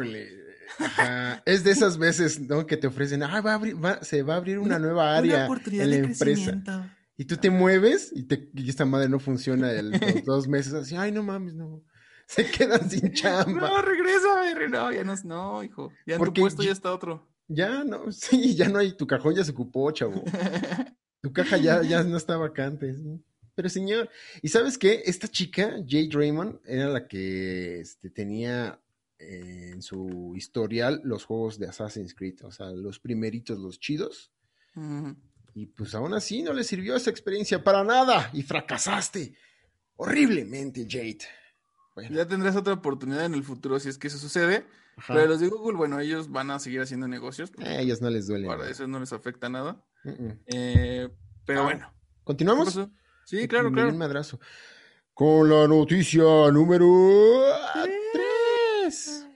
Ajá. Es de esas veces, ¿no? Que te ofrecen, ah, va a abrir, va- se va a abrir una nueva área en la empresa. Y tú te mueves y, te, y esta madre no funciona el- los dos meses. Así, ay, no mames, no. Se quedan sin chamba. No, regresa, no, ya no, no, hijo. Ya en tu Porque puesto yo- ya está otro. Ya, no, sí, ya no hay, tu cajón ya se ocupó, chavo. Tu caja ya, ya no está vacante. sí. Pero señor, ¿y sabes qué? Esta chica, Jade Raymond, era la que este, tenía eh, en su historial los juegos de Assassin's Creed, o sea, los primeritos, los chidos. Y pues aún así no le sirvió esa experiencia para nada y fracasaste horriblemente, Jade. Bueno, Ya tendrás otra oportunidad en el futuro si es que eso sucede. Ajá. Pero los de Google, bueno, ellos van a seguir haciendo negocios. a ellos no les duele. Para eso no les afecta nada. Eh, pero Ah, bueno. ¿Qué ¿Continuamos? Sí, claro, un claro. madrazo. Con la noticia número 3.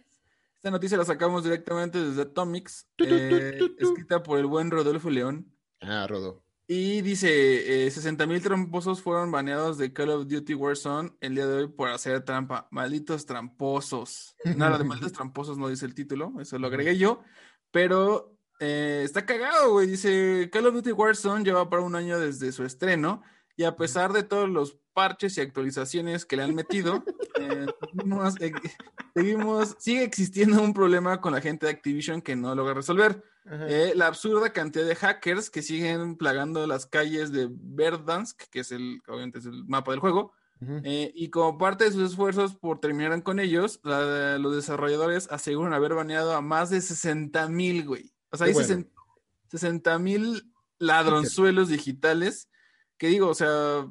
Esta noticia la sacamos directamente desde Atomics, eh, escrita por el buen Rodolfo León. Ah, Rodo. Y dice, eh, 60.000 tramposos fueron baneados de Call of Duty Warzone el día de hoy por hacer trampa. Malditos tramposos. Nada de malditos tramposos no dice el título, eso lo agregué yo. Pero eh, está cagado, güey. Dice, Call of Duty Warzone lleva para un año desde su estreno y a pesar de todos los parches y actualizaciones que le han metido, eh, seguimos, eh, seguimos- sigue existiendo un problema con la gente de Activision que no logra resolver. Eh, la absurda cantidad de hackers que siguen plagando las calles de Verdansk, que es el, obviamente es el mapa del juego, eh, y como parte de sus esfuerzos por terminar con ellos, la- los desarrolladores aseguran haber baneado a más de 60 mil, güey. O sea, Qué hay bueno. 60 mil ladronzuelos digitales que digo, o sea,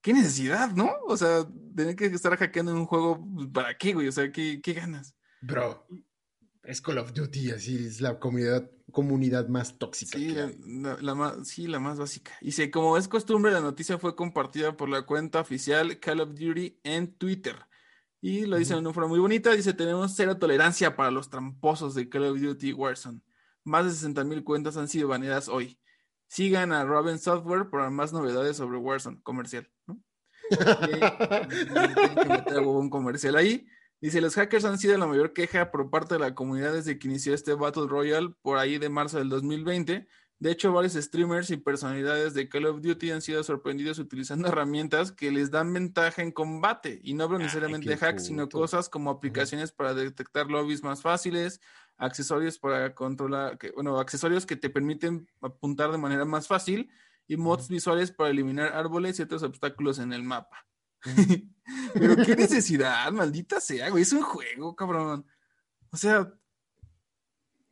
qué necesidad, ¿no? O sea, tener que estar hackeando en un juego, pues, ¿para qué, güey? O sea, ¿qué, qué ganas? Bro, es Call of Duty, así es la comunidad, comunidad más tóxica Sí, que la, hay. la- la más, sí, la más básica. Dice, como es costumbre, la noticia fue compartida por la cuenta oficial Call of Duty en Twitter. Y lo dice de una forma muy bonita. Dice, tenemos cero tolerancia para los tramposos de Call of Duty Warzone. Más de 60 mil cuentas han sido baneadas hoy. Sigan a Raven Software para más novedades sobre Warzone comercial. ¿no? Que un comercial ahí. Dice, los hackers han sido la mayor queja por parte de la comunidad desde que inició este Battle Royale por ahí de marzo del 2020. De hecho, varios streamers y personalidades de Call of Duty han sido sorprendidos utilizando herramientas que les dan ventaja en combate. Y no hablo Ay, necesariamente de hacks, sino cosas como aplicaciones para detectar lobbies más fáciles, accesorios para controlar, que, bueno, accesorios que te permiten apuntar de manera más fácil y mods visuales para eliminar árboles y otros obstáculos en el mapa. Pero qué necesidad, maldita sea, güey, es un juego, cabrón. O sea,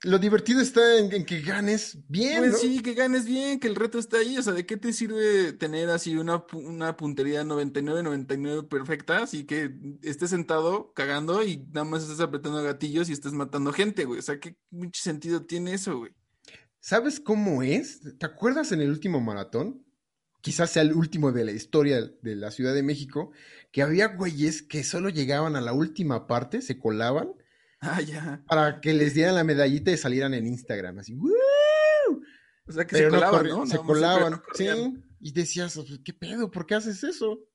lo divertido está en, que ganes bien. Pues sí, que ganes bien, que el reto está ahí. O sea, ¿de qué te sirve tener así una, una puntería 99-99 perfecta? Así que estés sentado cagando y nada más estés apretando gatillos y estés matando gente, güey. O sea, ¿qué mucho sentido tiene eso, güey? ¿Sabes cómo es? ¿Te acuerdas en el último maratón? Quizás sea el último de la historia de la Ciudad de México, que había güeyes que solo llegaban a la última parte, se colaban Ah, ya. Para que les dieran la medallita y salieran en Instagram, así, O sea, que se colaban, ¿no? Se colaban, sí. Y decías, ¿qué pedo? ¿Por qué haces eso? O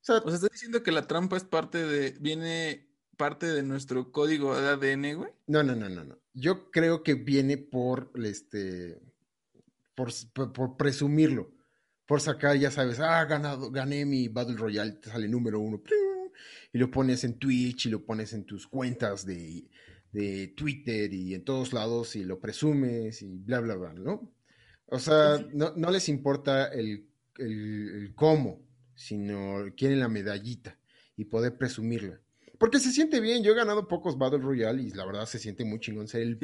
sea, o sea, estás diciendo que la trampa es parte de, viene parte de nuestro código de ADN, güey. No, no, no, no, no. Yo creo que viene por, este, por, por, presumirlo, por sacar, ya sabes, ah, ganado, gané mi Battle Royale, te sale número uno y lo pones en Twitch y lo pones en tus cuentas de, Twitter y en todos lados y lo presumes y bla, bla, bla, ¿no? O sea, no, no les importa el, cómo, sino quieren la medallita y poder presumirla. Porque se siente bien, yo he ganado pocos Battle Royale y la verdad se siente muy chingón ser el,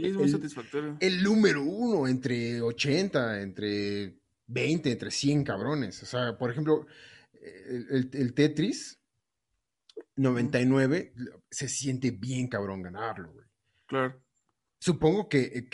el, número uno entre 80, entre 20, entre 100 cabrones. O sea, por ejemplo, el Tetris, 99, se siente bien cabrón ganarlo, güey. Claro. Supongo que,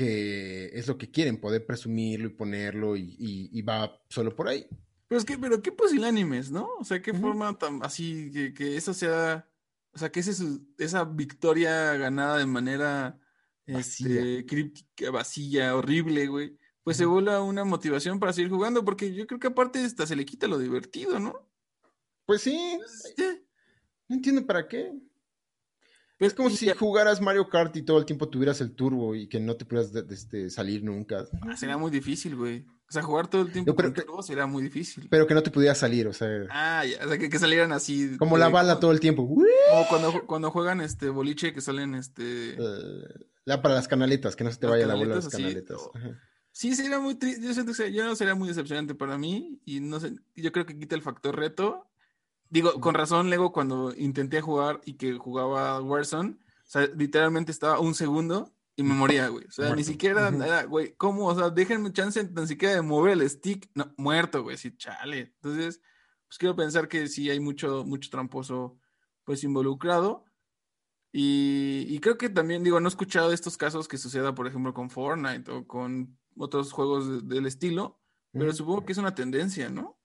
es lo que quieren, poder presumirlo y ponerlo y, va solo por ahí. Pero es que, pero qué animes, ¿no? O sea, qué forma tan así, que, eso sea, o sea, que ese, esa victoria ganada de manera vacía. Este, críptica, vacía, horrible, güey, pues se vuelva una motivación para seguir jugando, porque yo creo que aparte hasta se le quita lo divertido, ¿no? Pues sí. No entiendo para qué. es como si jugaras Mario Kart y todo el tiempo tuvieras el turbo y que no te pudieras este, salir nunca. Ah, sería muy difícil, güey. O sea, jugar todo el tiempo con turbo sería muy difícil. Pero que no te pudieras salir, o sea. Ah, ya, o sea, que, salieran así. Como la bala todo el tiempo. O cuando, cuando juegan este boliche que salen este. la para las canaletas, que no se te vaya la bola a las canaletas. Sí, sería muy triste. Yo siento que ya no sería muy decepcionante para mí. Y no sé, yo creo que quita el factor reto Digo, con razón, luego cuando intenté jugar y que jugaba Warzone, o sea, literalmente estaba un segundo y me moría, güey. O sea, ni siquiera era, güey, ¿cómo? O sea, déjenme chance ni siquiera de mover el stick. No, muerto, güey, sí, chale. Entonces, pues quiero pensar que sí hay mucho, mucho tramposo, pues, involucrado. Y, creo que también, digo, no he escuchado de estos casos que suceda, por ejemplo, con Fortnite o con otros juegos del estilo, pero supongo que es una tendencia, ¿no?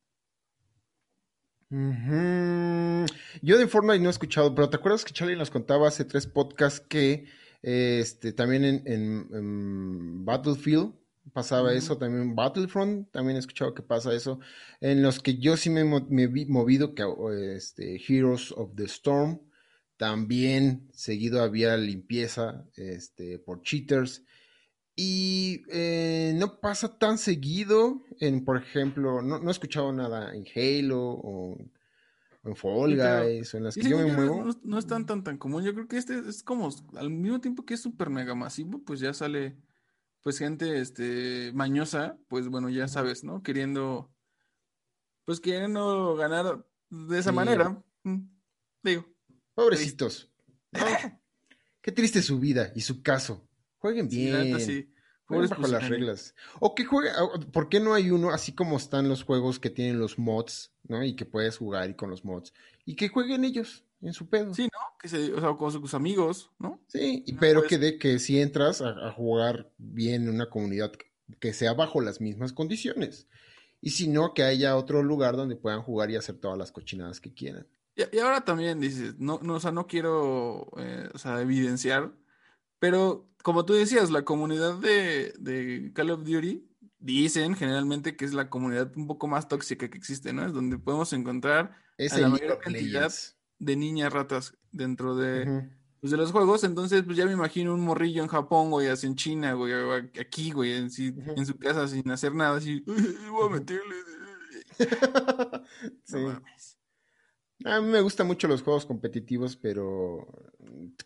Yo de Fortnite no he escuchado, pero ¿te acuerdas que Charlie nos contaba hace tres podcasts que este, también en, Battlefield pasaba eso, también Battlefront, también he escuchado que pasa eso, en los que yo sí me, he movido, que este, Heroes of the Storm, también seguido había limpieza este, por cheaters. Y eh, no pasa tan seguido en, por ejemplo, no, he escuchado nada en Halo o, en Fall Guys o en las que yo me muevo. No, es tan, tan, tan común. Yo creo que este es como, al mismo tiempo que es súper mega masivo, pues ya sale, pues gente, este, mañosa, pues bueno, ya sabes, ¿no? Queriendo, pues queriendo ganar de esa manera. Mm, digo. Pobrecitos. Qué triste su vida y su caso. Jueguen bien. Sí, Jueguen bajo las reglas. O que juegue, ¿por qué no hay uno así como están los juegos que tienen los mods, ¿no? Y que puedes jugar y con los mods. Y que jueguen ellos en su pedo. Sí, ¿no? Que se, o sea, con sus amigos, ¿no? Sí, y pero que de que si entras a, jugar bien en una comunidad que sea bajo las mismas condiciones. Y si no, que haya otro lugar donde puedan jugar y hacer todas las cochinadas que quieran. Y, ahora también dices, no, no, o sea, no quiero, eh, o sea, evidenciar pero como tú decías, la comunidad de, Call of Duty dicen generalmente que es la comunidad un poco más tóxica que existe, ¿no? Es donde podemos encontrar a la mayor cantidad de niñas ratas dentro de, pues, de los juegos. Entonces, pues ya me imagino un morrillo en Japón, güey, así en China, güey, aquí, güey, en, su casa sin hacer nada, así, voy a meterle. sí. A mí me gustan mucho los juegos competitivos, pero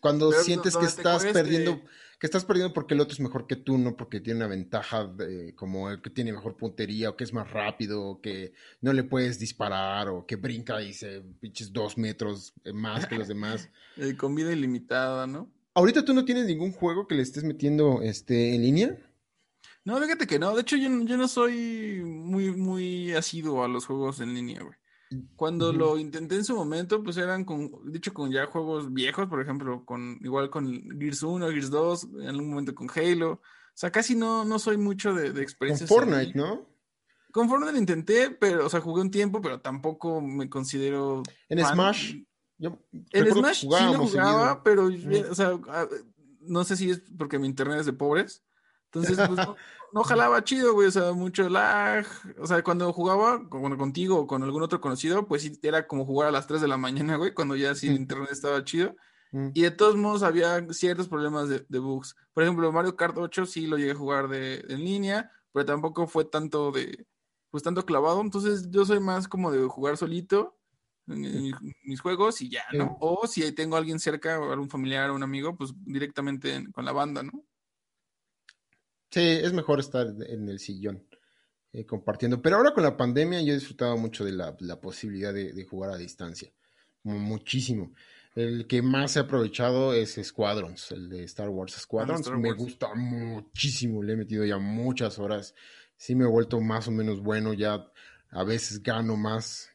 cuando sientes que estás perdiendo, que estás perdiendo porque el otro es mejor que tú, no porque tiene una ventaja de, como que tiene mejor puntería o que es más rápido o que no le puedes disparar o que brinca y se pinches dos metros más que los demás. Eh, con vida ilimitada, ¿no? Ahorita tú no tienes ningún juego que le estés metiendo este, en línea. No, fíjate que no. De hecho, yo, yo no soy muy, muy asiduo a los juegos en línea, güey. Cuando lo intenté en su momento, pues eran con, dicho, con ya juegos viejos, por ejemplo, con igual con Gears 1, Gears 2, en algún momento con Halo. O sea, casi no, no soy mucho de, de experiencias. Con Fortnite, ¿no? Con Fortnite lo intenté, pero, o sea, jugué un tiempo, pero tampoco me considero. En Smash. Yo en Smash sí lo jugaba, pero, o sea, no sé si es porque mi internet es de pobres. Entonces, pues no, no jalaba chido, güey, o sea, mucho lag. O sea, cuando jugaba con, contigo o con algún otro conocido, pues sí, era como jugar a las 3 de la mañana, güey, cuando ya sí el internet estaba chido. Mm. Y de todos modos había ciertos problemas de, bugs. Por ejemplo, Mario Kart 8 sí lo llegué a jugar de, en línea, pero tampoco fue tanto de, pues tanto clavado. Entonces yo soy más como de jugar solito en, mis juegos y ya, ¿no? O si tengo a alguien cerca, o algún familiar o un amigo, pues directamente con la banda, ¿no? Sí, es mejor estar en el sillón eh, compartiendo. Pero ahora con la pandemia yo he disfrutado mucho de la, posibilidad de, jugar a distancia. Muchísimo. El que más he aprovechado es Squadrons, el de Star Wars Squadrons. Me gusta muchísimo, le he metido ya muchas horas. Sí me he vuelto más o menos bueno, ya a veces gano más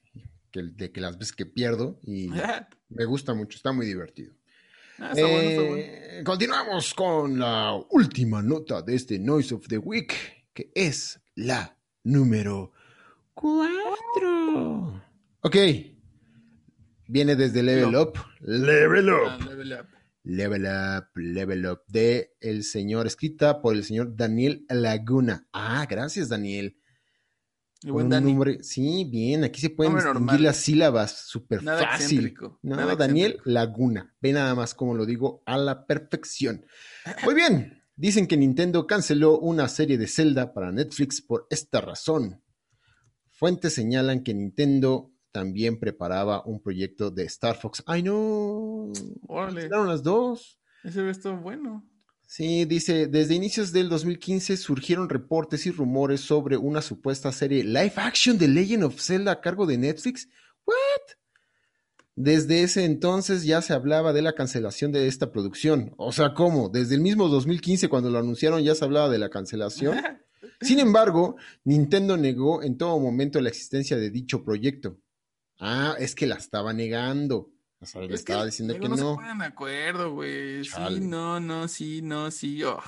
que, de que las veces que pierdo y me gusta mucho, está muy divertido. Ah, eh, continuamos con la última nota de este Noise of the Week, que es la número 4. Ok. Viene desde Level Up. Level Up. Ah, level Up. Level Up, Level Up, de el señor, escrita por el señor Daniel Laguna. Ah, gracias, Daniel sí, bien, aquí se pueden distinguir las sílabas súper fácil. No, Daniel Laguna. Ve nada más como lo digo a la perfección. Muy bien, dicen que Nintendo canceló una serie de Zelda para Netflix por esta razón. Fuentes señalan que Nintendo también preparaba un proyecto de Star Fox. ¡Ay, no! Órale. las dos. Ese ve esto bueno. Sí, dice, desde inicios del 2015 surgieron reportes y rumores sobre una supuesta serie live action de Legend of Zelda a cargo de Netflix. ¿What? Desde ese entonces ya se hablaba de la cancelación de esta producción. O sea, ¿cómo? Desde el mismo 2015 cuando lo anunciaron ya se hablaba de la cancelación. Sin embargo, Nintendo negó en todo momento la existencia de dicho proyecto. Ah, es que la estaba negando. O sea, le estaba diciendo que no. No se ponen de acuerdo, güey. Sí, no, no, sí, no, sí. Oh.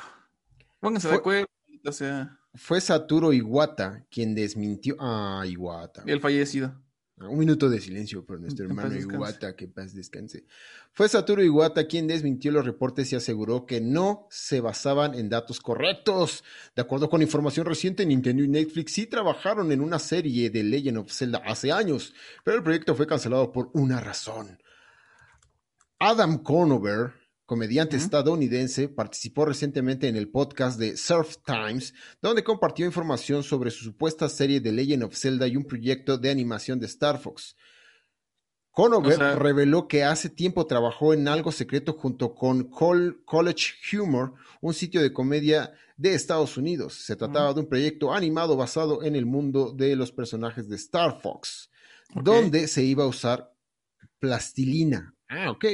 Pónganse de acuerdo, o sea. Fue Saturo Iwata quien desmintió. Ah, Iwata. El fallecido. Ah, un minuto de silencio por nuestro hermano Iwata, que paz descanse. Fue Saturo Iwata quien desmintió los reportes y aseguró que no se basaban en datos correctos. De acuerdo con información reciente, Nintendo y Netflix sí trabajaron en una serie de Legend of Zelda hace años, pero el proyecto fue cancelado por una razón. Adam Conover, comediante estadounidense, participó recientemente en el podcast de Surf Times, donde compartió información sobre su supuesta serie de Legend of Zelda y un proyecto de animación de Star Fox. Conover reveló que hace tiempo trabajó en algo secreto junto con College Humor, un sitio de comedia de Estados Unidos. Se trataba de un proyecto animado basado en el mundo de los personajes de Star Fox, donde se iba a usar plastilina. Ah, ok.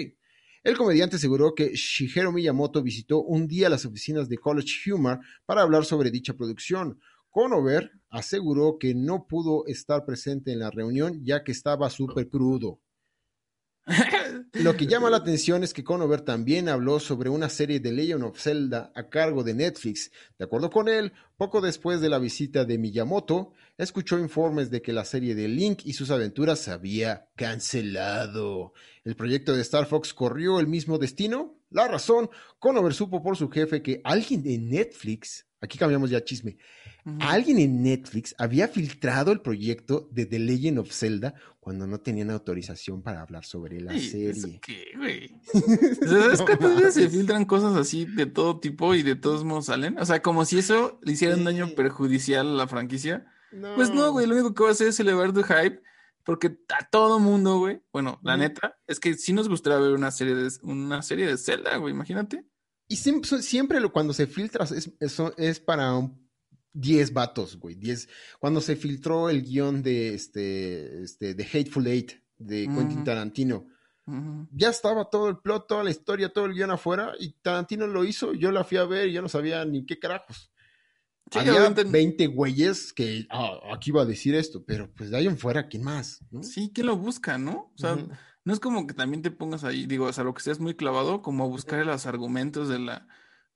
El comediante aseguró que Shigeru Miyamoto visitó un día las oficinas de College Humor para hablar sobre dicha producción. Conover aseguró que no pudo estar presente en la reunión ya que estaba súper crudo. Lo que llama la atención es que Conover también habló sobre una serie de Legend of Zelda a cargo de Netflix. De acuerdo con él, poco después de la visita de Miyamoto, escuchó informes de que la serie de Link y sus aventuras se había cancelado. ¿El proyecto de Star Fox corrió el mismo destino? La razón, Conover supo por su jefe que alguien de Netflix, aquí cambiamos ya chisme, alguien en Netflix había filtrado el proyecto de The Legend of Zelda cuando no tenían autorización para hablar sobre la serie. ¿Qué, güey? ¿Sabes cuántas veces se filtran cosas así de todo tipo y de todos modos salen? O sea, como si eso le hiciera un daño perjudicial a la franquicia. Pues no, güey, lo único que va a hacer es elevar tu hype porque a todo mundo, güey, bueno, la neta, es que sí nos gustaría ver una serie de, una serie de Zelda, güey, imagínate. Y siempre, siempre lo, cuando se filtra es, eso es para 10 vatos, güey. 10. Cuando se filtró el guion de este, este de Hateful Eight de Quentin Tarantino, ya estaba todo el plot, toda la historia, todo el guion afuera y Tarantino lo hizo. Yo la fui a ver y yo no sabía ni qué carajos. Había 20 güeyes que ah, aquí iba a decir esto, pero pues de ahí en fuera, ¿quién más? Sí, ¿quién lo busca, no? O sea, no es como que también te pongas ahí, digo, o sea, lo que seas muy clavado, como a buscar los argumentos de la,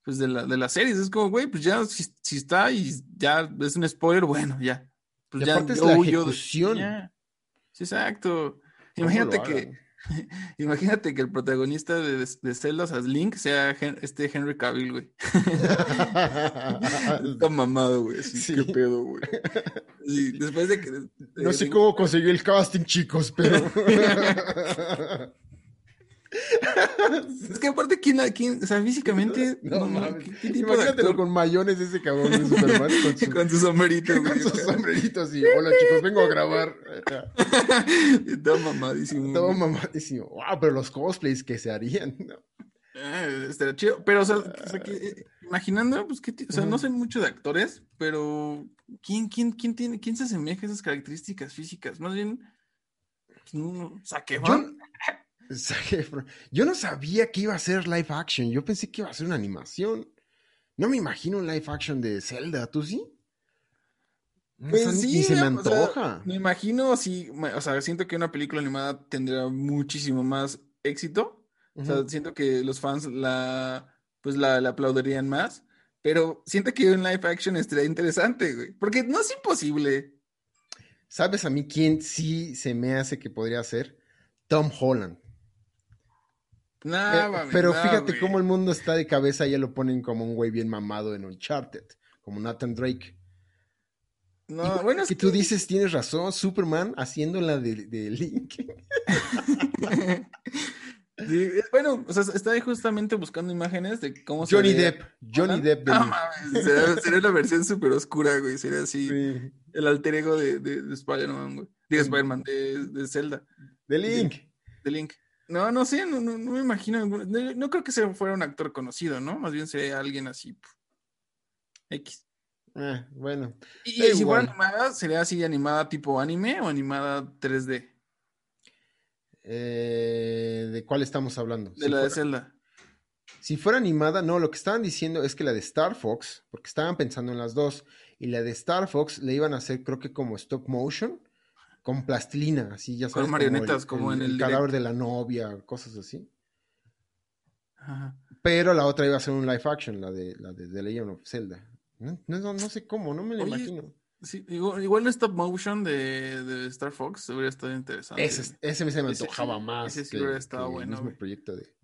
pues de la, de las series. Es como, güey, pues ya, si, está y ya es un spoiler, bueno, ya. Pues ya, es la ejecución. Sí, exacto. Imagínate que, Imagínate que el protagonista de, de Zelda, o sea, Link, sea este Henry Cavill, güey. Está mamado, güey. Sí, Qué pedo, güey. después de que. no sé cómo consiguió el casting, chicos, pero. es que aparte, ¿quién, quién, o sea, físicamente. No, mames. Imagínatelo con mayones ese cabrón de Superman. Con su, con su sombrerito, güey. Con sus sombreritos y, hola chicos, vengo a grabar. Está mamadísimo. Está mamadísimo. Wow, pero los cosplays que se harían, ¿no? Eh, estaría chido. Pero, o sea, o sea que, eh, imaginando, pues, que, o sea, no sé mucho de actores, pero ¿quién, quién, quién, tiene, quién se asemeja a esas características físicas? Más bien, pues, no. Yo no sabía que iba a ser live action. Yo pensé que iba a ser una animación. No me imagino un live action de Zelda. ¿Tú sí? Pues sí, se me antoja. me imagino, sí, o sea, siento que una película animada tendría muchísimo más éxito. O sea, siento que los fans la, pues la, aplaudirían más. Pero siento que un live action estaría interesante, güey. Porque no es imposible. ¿Sabes a mí quién sí se me hace que podría ser? Tom Holland. Eh, pero fíjate cómo el mundo está de cabeza, ya lo ponen como un güey bien mamado en Uncharted, como Nathan Drake. No, bueno, es que, tú dices, tienes razón, Superman haciendo la de, de Link. bueno, o sea, está justamente buscando imágenes de cómo Johnny Depp, Johnny Depp. De sería, una versión súper oscura, güey, sería así el alter ego de, de, Spider-Man, güey. Digo, Spider-Man, de, de Zelda. De Link. de Link. No, no sé, no, no, me imagino. No, creo que sea fuera un actor conocido, ¿no? Más bien sería alguien así. X. Ah, bueno. ¿Y, si fuera animada, sería así animada tipo anime o animada 3D? Eh, ¿De cuál estamos hablando? De la de Zelda. Si fuera animada, no, lo que estaban diciendo es que la de Star Fox, porque estaban pensando en las dos, y la de Star Fox le iban a hacer, creo que como stop motion, con plastilina, así ya sabes. Con marionetas, como, en el, cadáver de la novia, cosas así. Pero la otra iba a ser un live action, la de la de The Legend of Zelda. No, no, no sé cómo, no me lo imagino. Sí, igual, el stop motion de, de, Star Fox hubiera estado interesante. Ese, ese se me antojaba más. Ese sí hubiera estado bueno. El mismo proyecto de.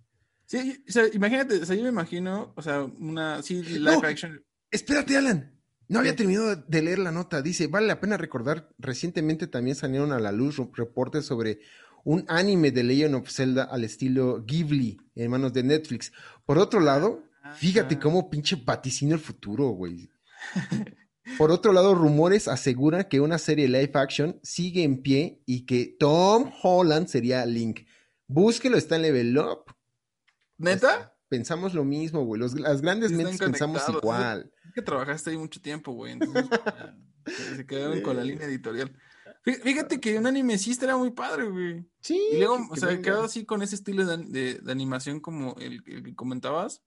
Sí, o sea, imagínate, o sea, yo me imagino, o sea, una, sí, live action. Espérate, Alan. No había terminado de leer la nota. Dice, vale la pena recordar, recientemente también salieron a la luz reportes sobre un anime de Legend of Zelda al estilo Ghibli en manos de Netflix. Por otro lado, fíjate cómo pinche vaticina el futuro, güey. Por otro lado, rumores aseguran que una serie live action sigue en pie y que Tom Holland sería Link. Búsquelo, está en Level Up. ¿Neta? Pensamos lo mismo, güey. las grandes mentes pensamos igual que trabajaste ahí mucho tiempo, güey. Entonces, se quedaron con la línea editorial. Fíjate que un anime sí estaría muy padre, güey. Sí. Y luego, o sea, quedado así con ese estilo de, animación como el, que comentabas.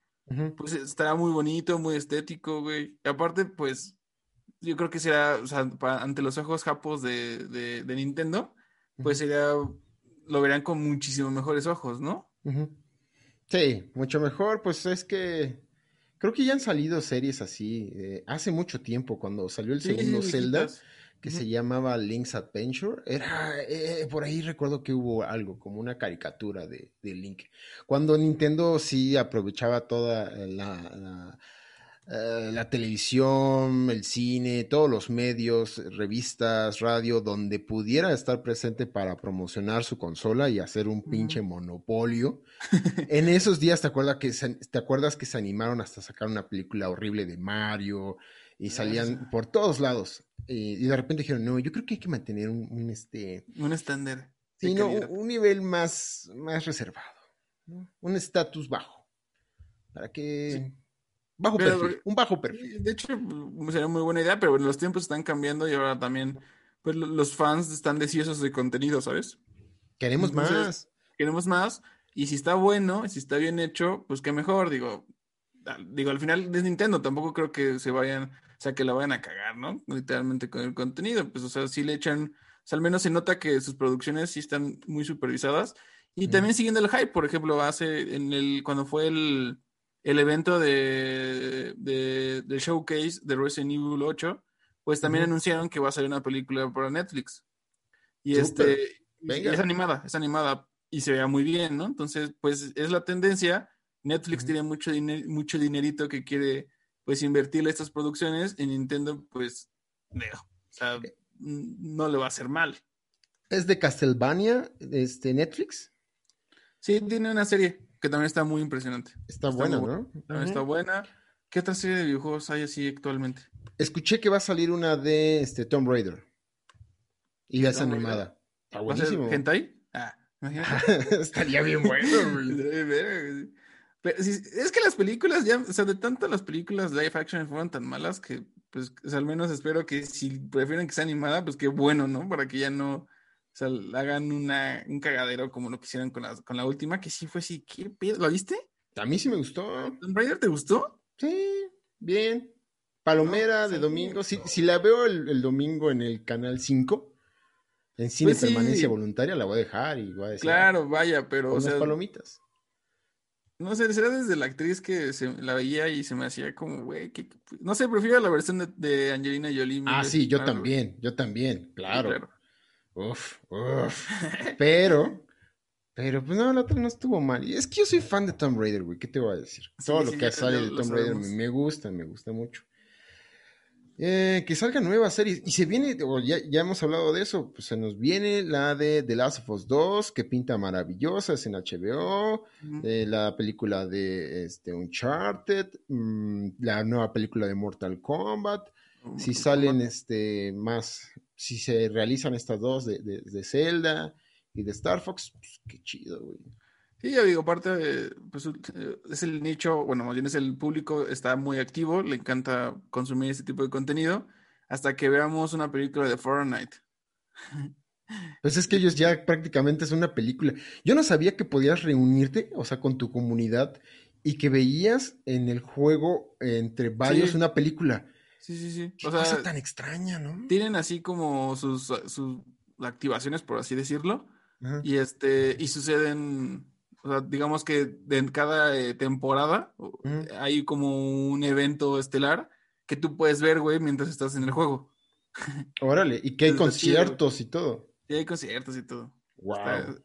Pues estará muy bonito, muy estético, güey. Y aparte, pues, yo creo que será, o sea, ante los ojos japos de, Nintendo, pues sería, lo verán con muchísimo mejores ojos, ¿no? Sí, mucho mejor, pues es que Creo que ya han salido series así. Eh, hace mucho tiempo, cuando salió el segundo Zelda, que se llamaba Link's Adventure, era eh, por ahí recuerdo que hubo algo, como una caricatura de, de Link. Cuando Nintendo sí aprovechaba toda la eh, la televisión, el cine, todos los medios, revistas, radio, donde pudiera estar presente para promocionar su consola y hacer un pinche monopolio. en esos días, ¿te acuerdas, que se, ¿te acuerdas que se animaron hasta sacar una película horrible de Mario? Y ah, salían por todos lados. y de repente dijeron, no, yo creo que hay que mantener un, este... Un estándar. Sí, un nivel más, más reservado. Un estatus bajo. Para que... Bajo perfil, un bajo perfil. De hecho, sería muy buena idea, pero los tiempos están cambiando y ahora también, pues los fans están deseosos de contenido, ¿sabes? Queremos más. Queremos más. Y si está bueno, si está bien hecho, pues qué mejor. Digo, digo, al final es Nintendo, tampoco creo que se vayan, o sea, que la vayan a cagar, ¿no? Literalmente con el contenido. Pues, o sea, sí le echan, o sea, al menos se nota que sus producciones sí están muy supervisadas. Y también siguiendo el hype, por ejemplo, hace en el, cuando fue el, el evento de, de, showcase de Resident Evil 8, pues también anunciaron que va a salir una película para Netflix. Y este es animada, es animada y se vea muy bien, ¿no? Entonces, pues es la tendencia. Netflix tiene mucho, mucho dinerito que quiere pues invertirle estas producciones y Nintendo pues no, o sea, no le va a hacer mal. ¿Es de Castlevania, este Netflix? Sí, tiene una serie que también está muy impresionante. Está, buena, ¿no? También está buena. ¿Qué otra serie de videojuegos hay así actualmente? Escuché que va a salir una de este, Tomb Raider. Y ya es animada. Está buenísimo. ¿Hentai? Ah, Estaría bien bueno, es que las películas ya, o sea, de tanto las películas live action fueron tan malas que, pues, al menos espero que si prefieren que sea animada, pues qué bueno, ¿no? Para que ya no, o sea, hagan una, un cagadero como lo que hicieron con la, con la última, que sí fue así, ¿qué pedo? ¿Lo viste? A mí sí me gustó. ¿Tomb Raider te gustó? Sí, bien. Palomera de domingo. Si, si la veo el, domingo en el canal 5, en cine pues permanencia voluntaria, la voy a dejar y voy a decir. Claro, vaya, pero. o sea, palomitas. No sé, será desde la actriz que se la veía y se me hacía como, güey, que, no sé, prefiero la versión de, Angelina Jolie. Ah, sí, yo también, yo también, claro. claro. Uf, uf. Pero, pero pues no, la otra no estuvo mal. Y es que yo soy fan de Tomb Raider, güey. ¿Qué te voy a decir? Todo lo que sale de Tomb Raider me, gusta, me gusta mucho. Eh, que salgan nuevas series. Y se viene, o ya, ya, hemos hablado de eso, pues se nos viene la de The Last of Us 2, que pinta maravillosa, es en HBO. Eh, la película de este, Uncharted. Mm, la nueva película de Mortal Kombat. Si salen este más si se realizan estas dos de, de, Zelda y de Star Fox, pues qué chido, güey. Sí, ya digo, aparte, pues es el nicho, bueno, más bien es el público, está muy activo, le encanta consumir este tipo de contenido, hasta que veamos una película de Fortnite. Pues es que ellos ya prácticamente es una película. Yo no sabía que podías reunirte, o sea, con tu comunidad y que veías en el juego entre varios una película. Sí, sí, sí. o cosa tan extraña, ¿no? Tienen así como sus, sus activaciones, por así decirlo. Y este, y suceden, o sea, digamos que en cada eh, temporada hay como un evento estelar que tú puedes ver, güey, mientras estás en el juego. Órale, y que hay conciertos y todo. Sí, hay conciertos y todo. Wow.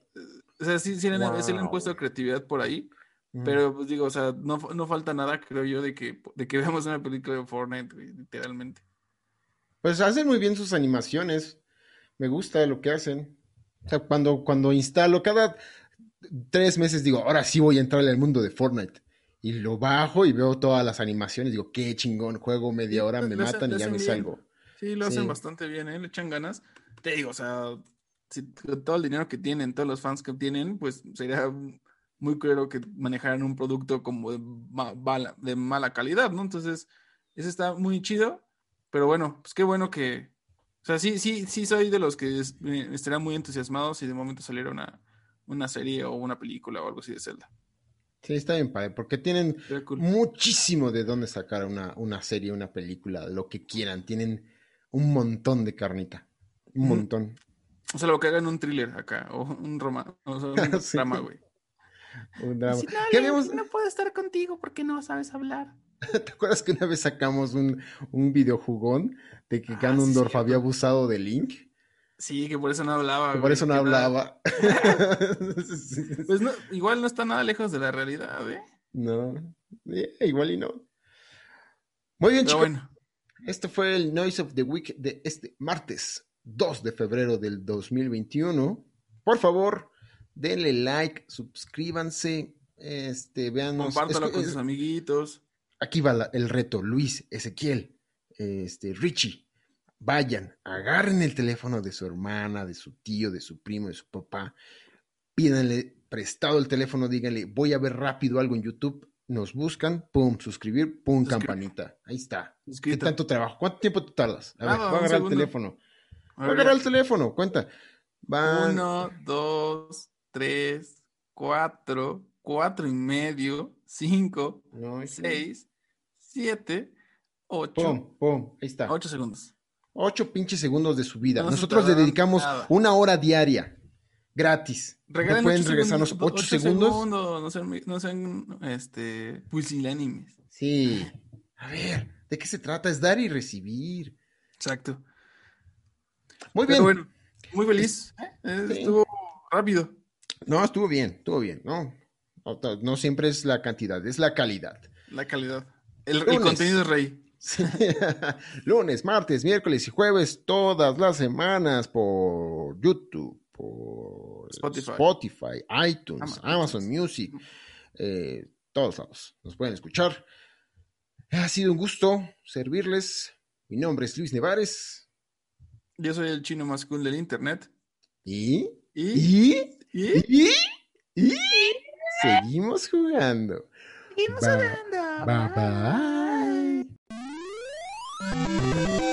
o sea, sí, sí, le han puesto creatividad por ahí. Pero pues digo, o sea, no, no, falta nada, creo yo, de que, de que veamos una película de Fortnite, literalmente. Pues hacen muy bien sus animaciones. Me gusta lo que hacen. O sea, cuando, cuando instalo, cada tres meses digo, ahora sí voy a entrar al mundo de Fortnite. Y lo bajo y veo todas las animaciones. Digo, qué chingón, juego media hora, me matan y ya me salgo. Sí, lo hacen bastante bien, ¿eh? le echan ganas. Te digo, o sea, si, todo el dinero que tienen, todos los fans que tienen, pues sería muy claro que manejaran un producto como de, de mala calidad, ¿no? Entonces, eso está muy chido, pero bueno, pues qué bueno que, o sea, sí, sí, sí soy de los que estarían muy entusiasmados si de momento saliera una, una serie o una película o algo así de Zelda. Sí, está bien, padre, porque tienen muchísimo de dónde sacar una, una serie, una película, lo que quieran. Tienen un montón de carnita. Un montón. O sea, lo que hagan un thriller acá, o un romance, o sea, un drama, güey. Un drama. no, puedo estar contigo porque no sabes hablar. ¿Te acuerdas que una vez sacamos un, un videojugón de que ah, Ganondorf había abusado de Link? Sí, que por eso no hablaba. por eso no hablaba. pues no, igual no está nada lejos de la realidad, ¿eh? No, eh, igual y no. Muy bien, chicos. Bueno. Esto fue el Noise of the Week de este martes 2 de febrero del 2021. Por favor, denle like, suscríbanse, este, veanos. Compártalo con sus amiguitos. Aquí va el reto, Luis, Ezequiel, este, Richie. Vayan, agarren el teléfono de su hermana, de su tío, de su primo, de su papá. Pídanle prestado el teléfono, díganle, voy a ver rápido algo en YouTube. nos buscan, pum, suscribir, pum, campanita. Ahí está. ¿Qué tanto trabajo? ¿Cuánto tiempo te tardas? A ver, Ah, voy a un agarrar el teléfono. A Voy a ver, agarrar el teléfono, cuenta. Van. Uno, dos, tres, cuatro, cuatro y medio, cinco, seis, siete, ocho, Pum, pum, ahí está. ocho segundos. Ocho pinches segundos de su vida. No Nosotros le dedicamos nada. una hora diaria, gratis. ¿No Regalen pueden ocho regresarnos segundos, ocho segundos? No sean, no sean este, pusilánimes. Sí. A ver, ¿de qué se trata? Es dar y recibir. Exacto. Muy bien. Bueno, muy feliz. ¿eh? Sí. Estuvo rápido. No, estuvo bien, estuvo bien. No, no, no siempre es la cantidad, es la calidad. La calidad. El, contenido es rey. Sí. Lunes, martes, miércoles y jueves, todas las semanas por YouTube, por Spotify. Spotify, iTunes, Amazon. Amazon Music, eh, todos lados. Nos pueden escuchar. Ha sido un gusto servirles. Mi nombre es Luis Nevares. Yo soy el chino más cool del internet. Y. Y. Y. y- Y. Seguimos jugando. Seguimos Bye. hablando. Bye bye.